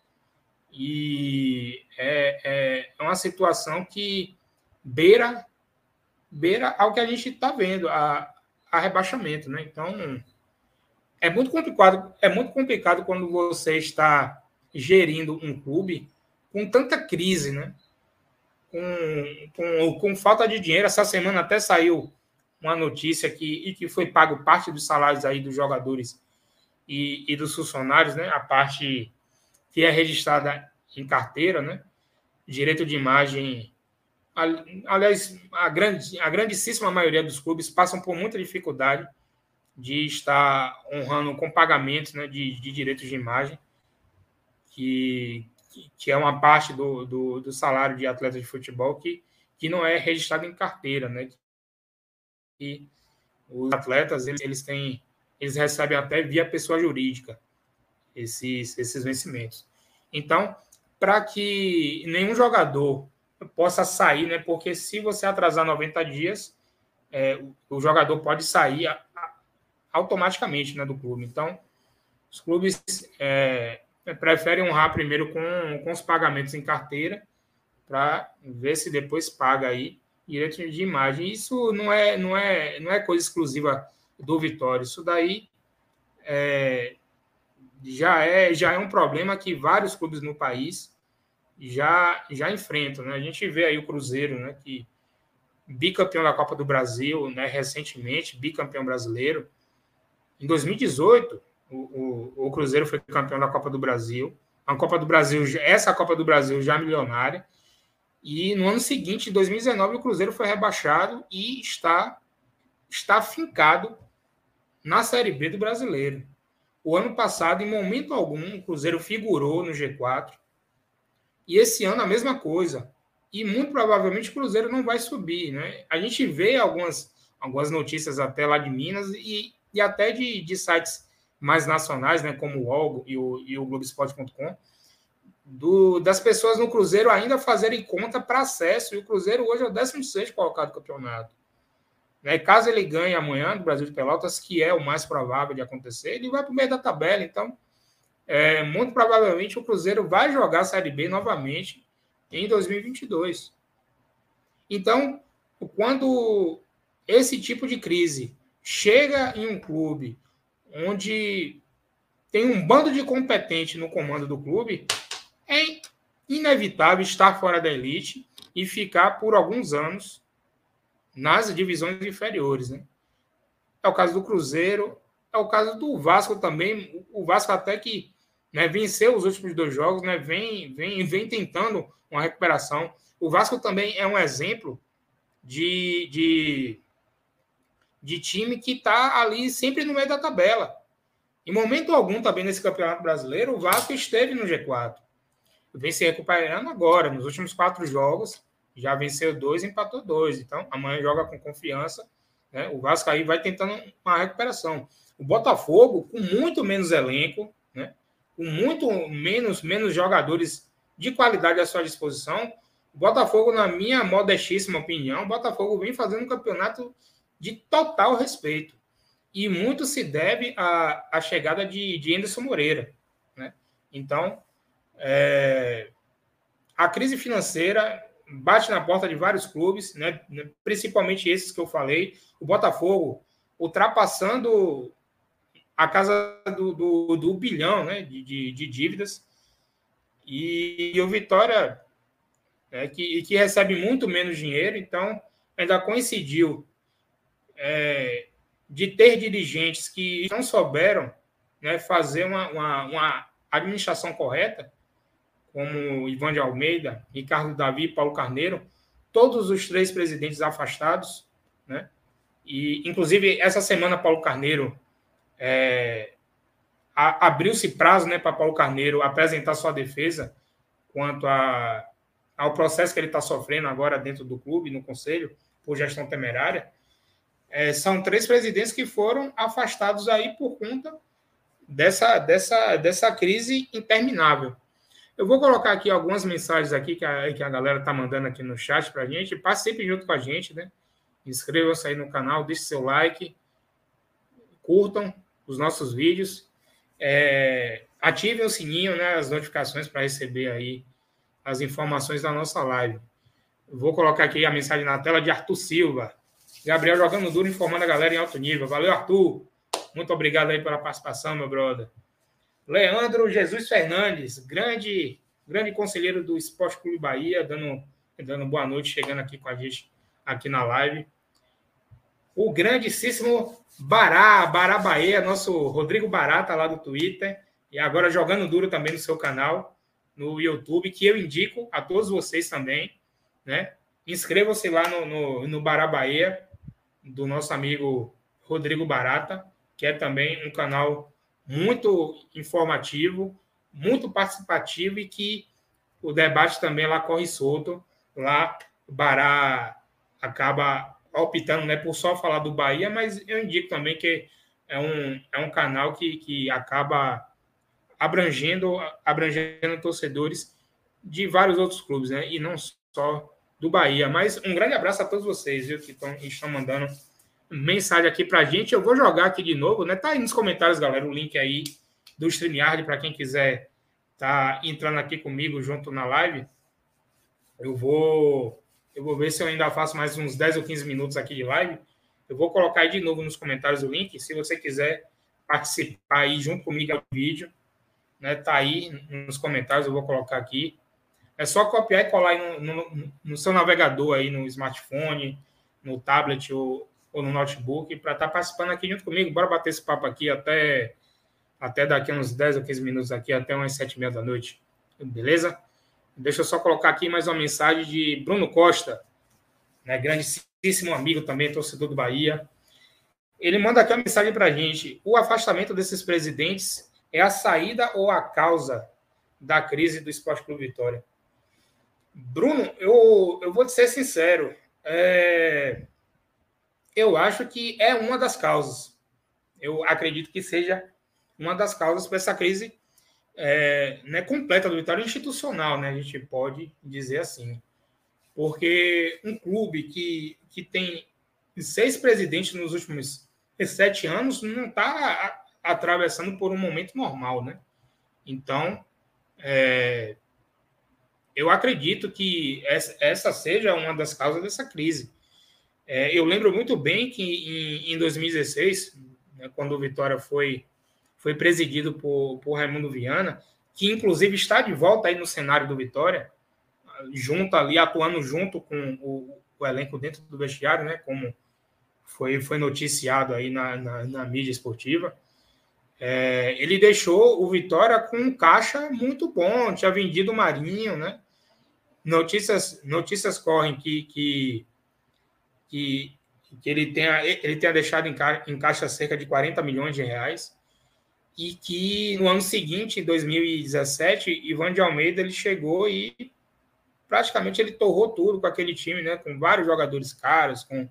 e é, é, é uma situação que beira beira ao que a gente está vendo, a, a rebaixamento, né? Então é muito complicado, é muito complicado quando você está gerindo um clube com tanta crise, né? Com, com, com falta de dinheiro. Essa semana até saiu uma notícia que, e que foi pago parte dos salários aí dos jogadores e, e dos funcionários, né? A parte que é registrada em carteira, né? Direito de imagem. Aliás, a, grande, a grandíssima maioria dos clubes passam por muita dificuldade de estar honrando com pagamentos né, de, de direitos de imagem, que, que é uma parte do, do, do, salário de atleta de futebol que, que não é registrado em carteira, né? E os atletas eles, eles têm eles recebem até via pessoa jurídica esses, esses vencimentos. Então, para que nenhum jogador possa sair, né? Porque se você atrasar 90 dias, é, o, o jogador pode sair automaticamente né, do clube. Então, os clubes é, preferem honrar primeiro com, com os pagamentos em carteira para ver se depois paga aí direito de imagem. Isso não é, não é, não é coisa exclusiva do Vitória. Isso daí é, já é já é um problema que vários clubes no país já já enfrentam. Né? A gente vê aí o Cruzeiro, né, que bicampeão da Copa do Brasil, né, recentemente bicampeão brasileiro em 2018, o, o, o, Cruzeiro foi campeão da Copa do Brasil. A Copa do Brasil, essa Copa do Brasil já milionária. E no ano seguinte, em 2019, o Cruzeiro foi rebaixado e está, está fincado na Série B do Brasileiro. O ano passado, em momento algum, o Cruzeiro figurou no G4. E esse ano a mesma coisa. E muito provavelmente o Cruzeiro não vai subir. Né? A gente vê algumas, algumas notícias até lá de Minas e, e até de, de sites mais nacionais, né, como o UOL e o, e o Globoesporte.com, do, das pessoas no Cruzeiro ainda fazerem conta para acesso. E o Cruzeiro hoje é o 16 colocado do campeonato. Né? Caso ele ganhe amanhã do Brasil de Pelotas, que é o mais provável de acontecer, ele vai para o meio da tabela. Então, é, muito provavelmente o Cruzeiro vai jogar a Série B novamente em 2022. Então, quando esse tipo de crise chega em um clube onde tem um bando de competente no comando do clube, é inevitável estar fora da elite e ficar por alguns anos nas divisões inferiores. Né? É o caso do Cruzeiro, é o caso do Vasco também. O Vasco até que né, venceu os últimos dois jogos, né, vem, vem, vem tentando uma recuperação. O Vasco também é um exemplo de, de, de time que está ali sempre no meio da tabela. Em momento algum, também nesse Campeonato Brasileiro, o Vasco esteve no G4 vem se recuperando agora. Nos últimos quatro jogos, já venceu dois, empatou dois. Então, amanhã joga com confiança. Né? O Vasco aí vai tentando uma recuperação. O Botafogo, com muito menos elenco, né? com muito menos, menos jogadores de qualidade à sua disposição, o Botafogo, na minha modestíssima opinião, o Botafogo vem fazendo um campeonato de total respeito. E muito se deve à, à chegada de, de Anderson Moreira. Né? Então, é, a crise financeira bate na porta de vários clubes, né, principalmente esses que eu falei. O Botafogo ultrapassando a casa do, do, do bilhão né, de, de, de dívidas. E, e, o Vitória, né, que, que recebe muito menos dinheiro, então ainda coincidiu é, de ter dirigentes que não souberam né, fazer uma, uma, uma administração correta como Ivan de Almeida, Ricardo Davi Paulo Carneiro, todos os três presidentes afastados, né? E, inclusive, essa semana, Paulo Carneiro é, abriu-se prazo né, para Paulo Carneiro apresentar sua defesa quanto a, ao processo que ele está sofrendo agora dentro do clube, no conselho, por gestão temerária. É, são três presidentes que foram afastados aí por conta dessa, dessa, dessa crise interminável. Eu vou colocar aqui algumas mensagens aqui que a, que a galera tá mandando aqui no chat para a gente. Participe junto com a gente, né? Inscrevam-se aí no canal, deixe seu like, curtam os nossos vídeos, é, ativem o sininho, né? As notificações para receber aí as informações da nossa live. Vou colocar aqui a mensagem na tela de Arthur Silva. Gabriel jogando duro, informando a galera em alto nível. Valeu, Arthur. Muito obrigado aí pela participação, meu brother. Leandro Jesus Fernandes, grande, grande conselheiro do Esporte Clube Bahia, dando, dando boa noite, chegando aqui com a gente aqui na live. O grandíssimo Bará, Bará Bahia, nosso Rodrigo Barata lá do Twitter, e agora jogando duro também no seu canal, no YouTube, que eu indico a todos vocês também, né? Inscrevam-se lá no, no, no Bará Bahia, do nosso amigo Rodrigo Barata, que é também um canal muito informativo, muito participativo e que o debate também lá corre solto. Lá, o Bará acaba optando né, por só falar do Bahia, mas eu indico também que é um, é um canal que, que acaba abrangendo, abrangendo torcedores de vários outros clubes, né? E não só do Bahia. Mas um grande abraço a todos vocês, viu, que tão, estão mandando mensagem aqui para a gente. Eu vou jogar aqui de novo, né? Tá aí nos comentários, galera, o link aí do StreamYard para quem quiser tá entrando aqui comigo junto na live. Eu vou eu vou ver se eu ainda faço mais uns 10 ou 15 minutos aqui de live. Eu vou colocar aí de novo nos comentários o link. Se você quiser participar aí junto comigo no vídeo, né? Tá aí nos comentários, eu vou colocar aqui. É só copiar e colar no, no, no seu navegador aí, no smartphone, no tablet ou, ou no notebook para estar tá participando aqui junto comigo. Bora bater esse papo aqui até, até daqui uns 10 ou 15 minutos aqui, até umas 7 e meia da noite. Beleza? Deixa eu só colocar aqui mais uma mensagem de Bruno Costa, né, grandíssimo amigo também, torcedor do Bahia. Ele manda aqui uma mensagem para a gente. O afastamento desses presidentes é a saída ou a causa da crise do Esporte Clube Vitória? Bruno, eu, eu vou te ser sincero. É, eu acho que é uma das causas. Eu acredito que seja uma das causas para essa crise é, né, completa do Vitória institucional, né? A gente pode dizer assim. Porque um clube que, que tem seis presidentes nos últimos sete anos não está atravessando por um momento normal, né? Então, é, eu acredito que essa, seja uma das causas dessa crise. É, eu lembro muito bem que em, em 2016, né, quando o Vitória foi foi presidido por, por Raimundo Viana, que inclusive está de volta aí no cenário do Vitória, junto ali, atuando junto com o, o elenco dentro do vestiário, né? Como foi, foi noticiado aí na, na, na mídia esportiva. É, ele deixou o Vitória com um caixa muito bom, tinha vendido o Marinho, né? Notícias, notícias correm que, que, que, que ele, tenha, ele tenha deixado em, ca, em caixa cerca de 40 milhões de reais e que no ano seguinte, em 2017, Ivan de Almeida ele chegou e praticamente ele torrou tudo com aquele time, né? Com vários jogadores caros, com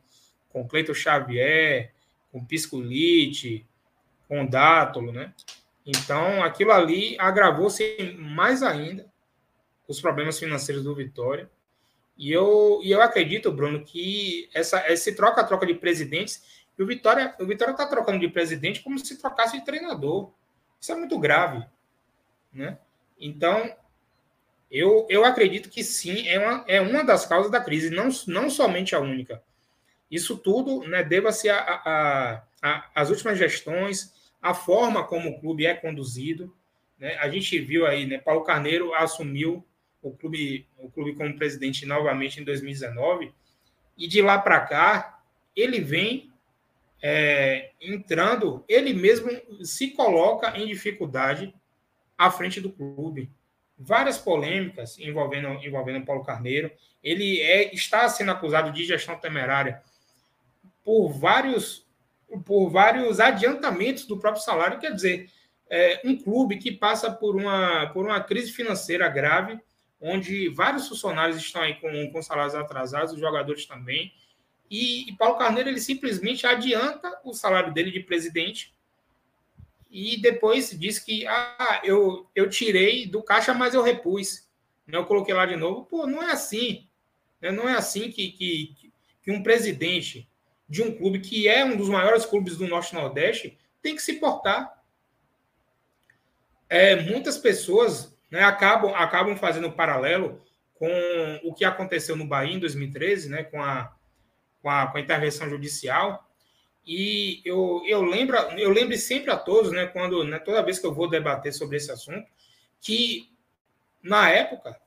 com Cleiton Xavier, com Piscolite, com Dátolo, né? Então, aquilo ali agravou-se mais ainda os problemas financeiros do Vitória. E eu, e eu acredito, Bruno, que essa, esse troca-troca de presidentes o Vitória o Vitória está trocando de presidente como se trocasse de treinador. Isso é muito grave. Né? Então, eu, eu acredito que sim, é uma, é uma das causas da crise, não, não somente a única. Isso tudo né, deva-se às últimas gestões, a forma como o clube é conduzido. Né? A gente viu aí, né, Paulo Carneiro assumiu o clube, o clube como presidente novamente em 2019, e de lá para cá, ele vem é, entrando, ele mesmo se coloca em dificuldade à frente do clube. Várias polêmicas envolvendo, envolvendo Paulo Carneiro. Ele é, está sendo acusado de gestão temerária por vários, por vários adiantamentos do próprio salário. Quer dizer, é, um clube que passa por uma, por uma crise financeira grave, onde vários funcionários estão aí com, com salários atrasados, os jogadores também e, e Paulo Carneiro ele simplesmente adianta o salário dele de presidente e depois diz que ah, eu, eu tirei do caixa, mas eu repus. Né, eu coloquei lá de novo. Pô, não é assim. Né? Não é assim que, que, que um presidente de um clube que é um dos maiores clubes do Norte Nordeste tem que se portar. É, muitas pessoas né, acabam, acabam fazendo um paralelo com o que aconteceu no Bahia em 2013, né, com a com a, com a intervenção judicial. E eu, eu, lembro, eu lembro sempre a todos, né, quando, né, toda vez que eu vou debater sobre esse assunto, que na época,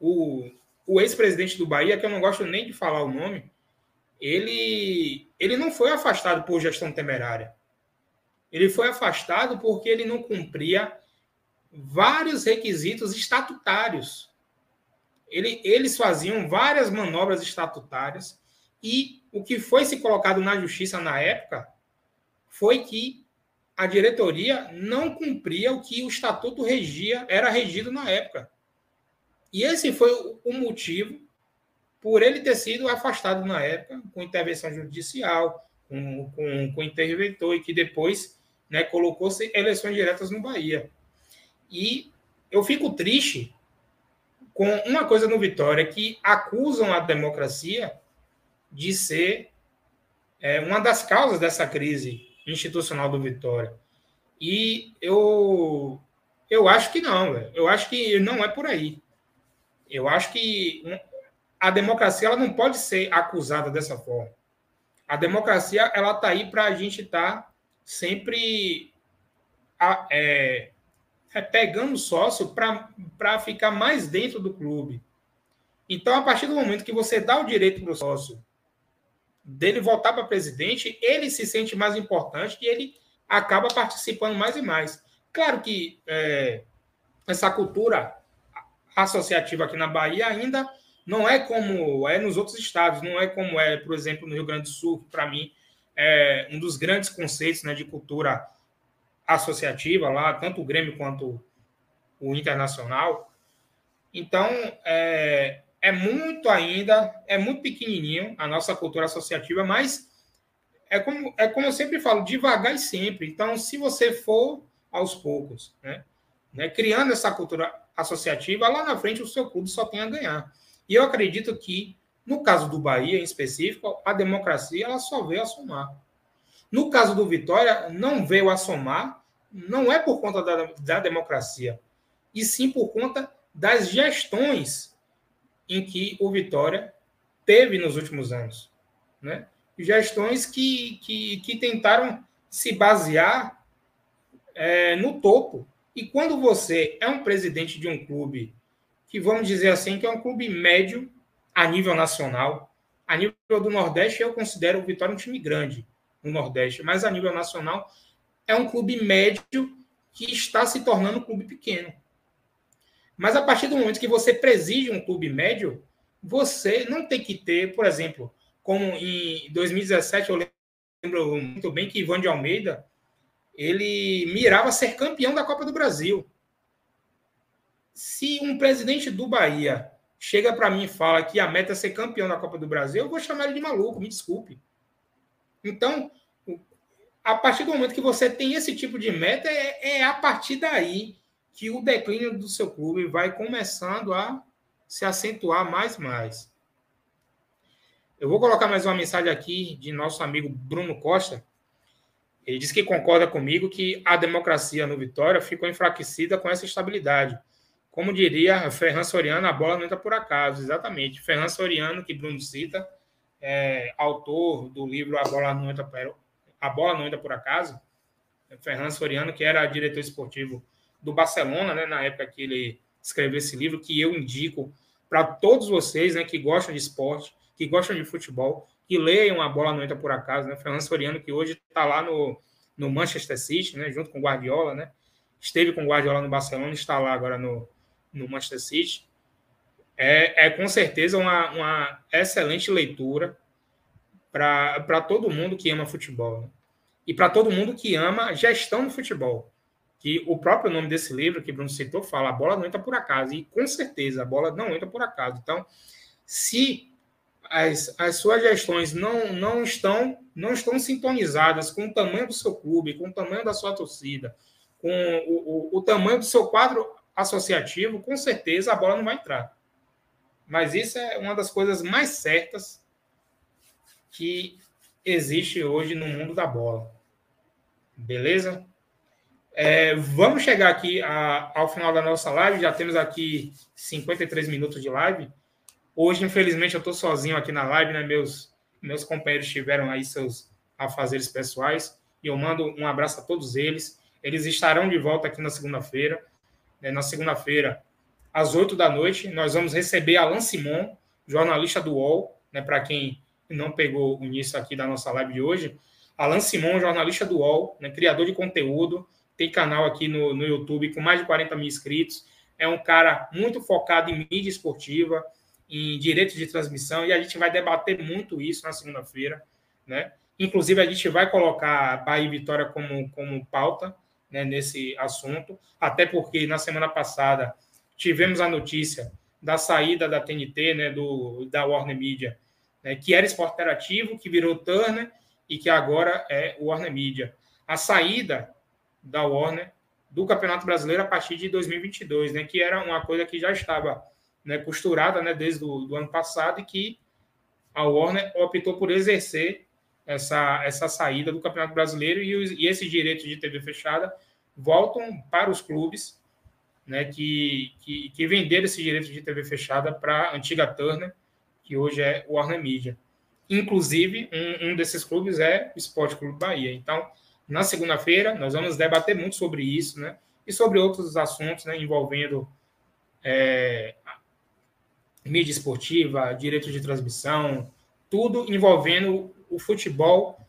o, o ex-presidente do Bahia, que eu não gosto nem de falar o nome, ele, ele não foi afastado por gestão temerária. Ele foi afastado porque ele não cumpria vários requisitos estatutários. Ele, eles faziam várias manobras estatutárias e o que foi se colocado na justiça na época foi que a diretoria não cumpria o que o estatuto regia, era regido na época. E esse foi o motivo por ele ter sido afastado na época, com intervenção judicial, com, com, com interventor, e que depois né, colocou-se eleições diretas no Bahia. E eu fico triste com uma coisa no Vitória, que acusam a democracia de ser é, uma das causas dessa crise institucional do Vitória. E eu, eu acho que não, véio. eu acho que não é por aí. Eu acho que a democracia ela não pode ser acusada dessa forma. A democracia ela está aí para a gente estar tá sempre é, é, pegando sócio para ficar mais dentro do clube. Então, a partir do momento que você dá o direito para o sócio dele voltar para presidente, ele se sente mais importante e ele acaba participando mais e mais. Claro que é, essa cultura associativa aqui na Bahia ainda não é como é nos outros estados, não é como é, por exemplo, no Rio Grande do Sul, que para mim é um dos grandes conceitos né, de cultura associativa lá, tanto o Grêmio quanto o Internacional. Então, é, é muito ainda, é muito pequenininho a nossa cultura associativa, mas é como, é como eu sempre falo, devagar e sempre. Então, se você for aos poucos, né, né, criando essa cultura associativa, lá na frente o seu clube só tem a ganhar. E eu acredito que, no caso do Bahia em específico, a democracia ela só veio a somar. No caso do Vitória, não veio a somar, não é por conta da, da democracia, e sim por conta das gestões em que o Vitória teve nos últimos anos. Né? Gestões que, que, que tentaram se basear é, no topo. E quando você é um presidente de um clube que, vamos dizer assim, que é um clube médio a nível nacional, a nível do Nordeste, eu considero o Vitória um time grande no Nordeste, mas a nível nacional é um clube médio que está se tornando um clube pequeno. Mas a partir do momento que você preside um clube médio, você não tem que ter, por exemplo, como em 2017, eu lembro muito bem que Ivan de Almeida ele mirava ser campeão da Copa do Brasil. Se um presidente do Bahia chega para mim e fala que a meta é ser campeão da Copa do Brasil, eu vou chamar ele de maluco, me desculpe. Então, a partir do momento que você tem esse tipo de meta, é, é a partir daí que o declínio do seu clube vai começando a se acentuar mais e mais. Eu vou colocar mais uma mensagem aqui de nosso amigo Bruno Costa. Ele diz que concorda comigo que a democracia no Vitória ficou enfraquecida com essa estabilidade. Como diria Ferran Soriano, a bola não entra por acaso. Exatamente. Ferran Soriano, que Bruno cita, é autor do livro A Bola Não Entra, a bola não entra por acaso. Ferran Soriano, que era diretor esportivo do Barcelona, né, na época que ele escreveu esse livro, que eu indico para todos vocês né, que gostam de esporte, que gostam de futebol, que leiam A Bola Não Entra Por Acaso, né? Fernando Soriano, que hoje está lá no, no Manchester City, né, junto com o Guardiola, né? Esteve com o Guardiola no Barcelona, está lá agora no, no Manchester City. É, é com certeza uma, uma excelente leitura para todo mundo que ama futebol. Né? E para todo mundo que ama gestão do futebol que o próprio nome desse livro que Bruno citou fala, a bola não entra por acaso, e com certeza a bola não entra por acaso. Então, se as, as suas gestões não, não estão não estão sintonizadas com o tamanho do seu clube, com o tamanho da sua torcida, com o, o, o tamanho do seu quadro associativo, com certeza a bola não vai entrar. Mas isso é uma das coisas mais certas que existe hoje no mundo da bola. Beleza? É, vamos chegar aqui a, ao final da nossa live. Já temos aqui 53 minutos de live. Hoje, infelizmente, eu estou sozinho aqui na live, né? Meus, meus companheiros tiveram aí seus afazeres pessoais. E eu mando um abraço a todos eles. Eles estarão de volta aqui na segunda-feira. Né? Na segunda-feira, às 8 da noite, nós vamos receber Alan Simon, jornalista do UOL, né? Para quem não pegou o início aqui da nossa live de hoje. Alan Simon, jornalista do UOL, né? criador de conteúdo tem canal aqui no, no YouTube com mais de 40 mil inscritos. É um cara muito focado em mídia esportiva, em direitos de transmissão, e a gente vai debater muito isso na segunda-feira, né? Inclusive, a gente vai colocar Bahia e Vitória como, como pauta né, nesse assunto, até porque na semana passada tivemos a notícia da saída da TNT, né, do, da Warner Media, né, que era esporte interativo, que virou Turner e que agora é Warner Media. A saída da Warner do Campeonato Brasileiro a partir de 2022, né, que era uma coisa que já estava né, costurada né, desde o ano passado e que a Warner optou por exercer essa, essa saída do Campeonato Brasileiro e, os, e esses direitos de TV fechada voltam para os clubes né, que, que, que venderam esse direito de TV fechada para a antiga Turner, que hoje é o Warner Media. Inclusive, um, um desses clubes é o Esporte Clube Bahia. Então, na segunda-feira, nós vamos debater muito sobre isso, né? E sobre outros assuntos né, envolvendo é, mídia esportiva, direito de transmissão, tudo envolvendo o futebol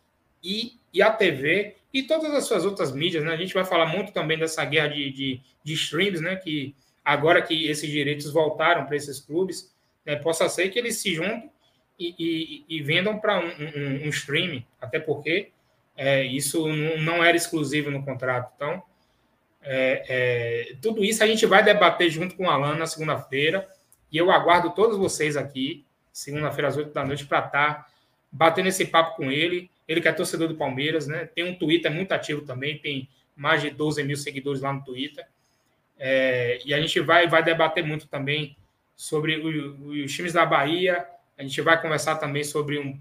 e, e a TV e todas as suas outras mídias, né? A gente vai falar muito também dessa guerra de, de, de streams, né? Que agora que esses direitos voltaram para esses clubes, né, possa ser que eles se juntem e, e, e vendam para um, um, um, streaming, até porque é, isso não era exclusivo no contrato. Então, é, é, tudo isso a gente vai debater junto com o Alan na segunda-feira, e eu aguardo todos vocês aqui, segunda-feira às oito da noite, para estar tá batendo esse papo com ele. Ele que é torcedor do Palmeiras, né? Tem um Twitter muito ativo também, tem mais de 12 mil seguidores lá no Twitter. É, e a gente vai, vai debater muito também sobre o, os times da Bahia. A gente vai conversar também sobre um,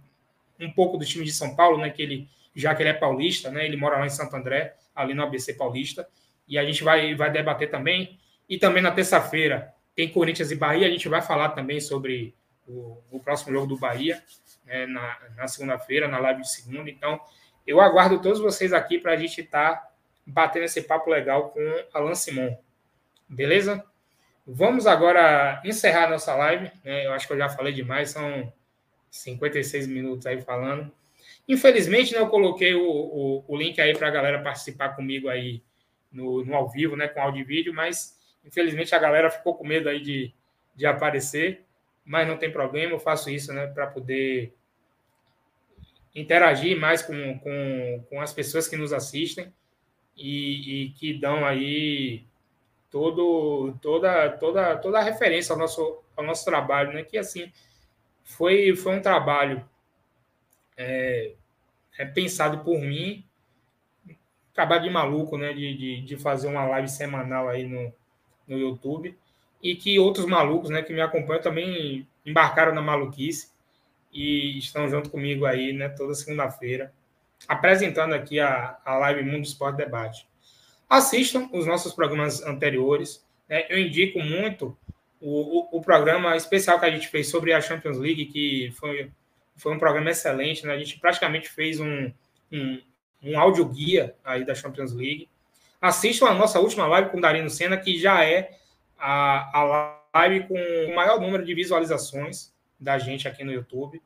um pouco do time de São Paulo, né? Que ele, já que ele é paulista, né? Ele mora lá em Santo André, ali no ABC Paulista. E a gente vai, vai debater também. E também na terça-feira tem Corinthians e Bahia. A gente vai falar também sobre o, o próximo jogo do Bahia né, na, na segunda-feira, na live de segunda. Então, eu aguardo todos vocês aqui para a gente estar tá batendo esse papo legal com Alan Simon. Beleza? Vamos agora encerrar nossa live. Né? Eu acho que eu já falei demais, são 56 minutos aí falando. Infelizmente, né, eu coloquei o, o, o link aí para a galera participar comigo aí no, no, ao vivo, né, com áudio e vídeo, mas infelizmente a galera ficou com medo aí de, de aparecer, mas não tem problema, eu faço isso né, para poder interagir mais com, com, com as pessoas que nos assistem e, e que dão aí todo, toda, toda, toda a referência ao nosso, ao nosso trabalho, né? Que assim foi, foi um trabalho é, é pensado por mim, acabar de maluco, né? De, de, de, fazer uma live semanal aí no, no YouTube e que outros malucos, né? Que me acompanham também embarcaram na maluquice e estão junto comigo aí, né? Toda segunda-feira apresentando aqui a, a live Mundo Esporte Debate. Assistam os nossos programas anteriores. Né? Eu indico muito o, o, o, programa especial que a gente fez sobre a Champions League, que foi, foi um programa excelente. Né? A gente praticamente fez um, um, um áudio guia aí da Champions League. Assistam a nossa última live com o Darino Senna, que já é a, a live com o maior número de visualizações da gente aqui no YouTube.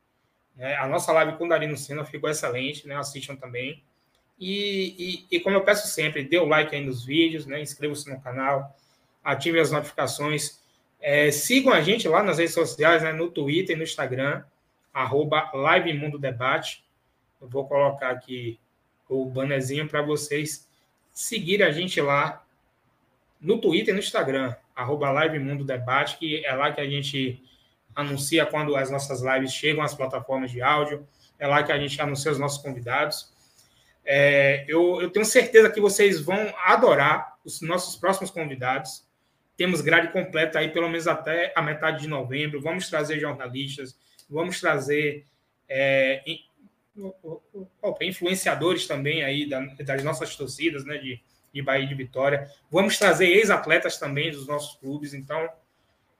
Né? A nossa live com o Darino Senna ficou excelente, né? assistam também. E, e, e, como eu peço sempre, dê o like aí nos vídeos, né? inscreva-se no canal, ative as notificações. É, sigam a gente lá nas redes sociais, né? no Twitter e no Instagram, arroba Live Mundo Debate. Eu vou colocar aqui o bannerzinho para vocês seguirem a gente lá no Twitter e no Instagram, arroba Live Mundo Debate, que é lá que a gente anuncia quando as nossas lives chegam às plataformas de áudio, é lá que a gente anuncia os nossos convidados. É, eu, eu, tenho certeza que vocês vão adorar os nossos próximos convidados. Temos grade completa aí, pelo menos até a metade de novembro. Vamos trazer jornalistas, vamos trazer é, influenciadores também aí das nossas torcidas, né, de, de Bahia de Vitória. Vamos trazer ex-atletas também dos nossos clubes. Então,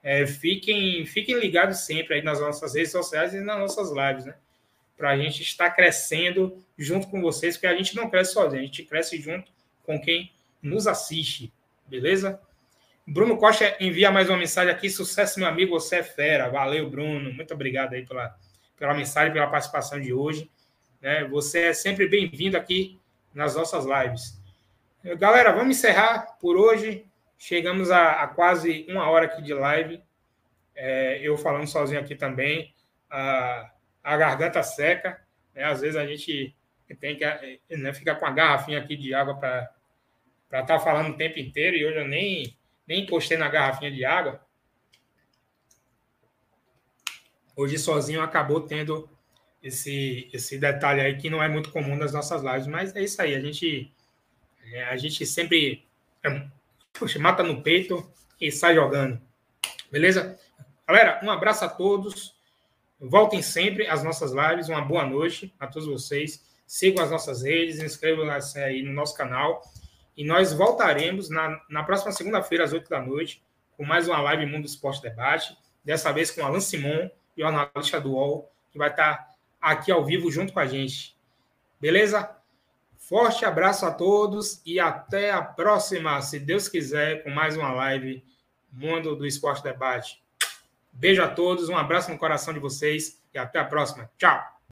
é, fiquem, fiquem ligados sempre aí nas nossas redes sociais e nas nossas lives, né? para a gente estar crescendo junto com vocês, porque a gente não cresce sozinho, a gente cresce junto com quem nos assiste, beleza? Bruno Costa envia mais uma mensagem aqui. Sucesso, meu amigo, você é fera. Valeu, Bruno. Muito obrigado aí pela, pela mensagem, pela participação de hoje. Né? Você é sempre bem-vindo aqui nas nossas lives. Galera, vamos encerrar por hoje. Chegamos a, a quase uma hora aqui de live. É, eu falando sozinho aqui também. Ah, a garganta seca, né? Às vezes a gente tem que né, ficar com a garrafinha aqui de água para estar tá falando o tempo inteiro, e hoje eu nem, nem encostei na garrafinha de água. Hoje sozinho acabou tendo esse, esse detalhe aí que não é muito comum nas nossas lives, mas é isso aí, a gente, é, a gente sempre puxa, mata no peito e sai jogando. Beleza? Galera, um abraço a todos. Voltem sempre às nossas lives. Uma boa noite a todos vocês. Sigam as nossas redes, inscrevam-se aí no nosso canal. E nós voltaremos na, na próxima segunda-feira, às 8 da noite, com mais uma live Mundo Esporte Debate. Dessa vez com Alan Simon, jornalista do UOL, que vai estar aqui ao vivo junto com a gente. Beleza? Forte abraço a todos e até a próxima, se Deus quiser, com mais uma live Mundo do Esporte Debate. Beijo a todos, um abraço no coração de vocês e até a próxima. Tchau!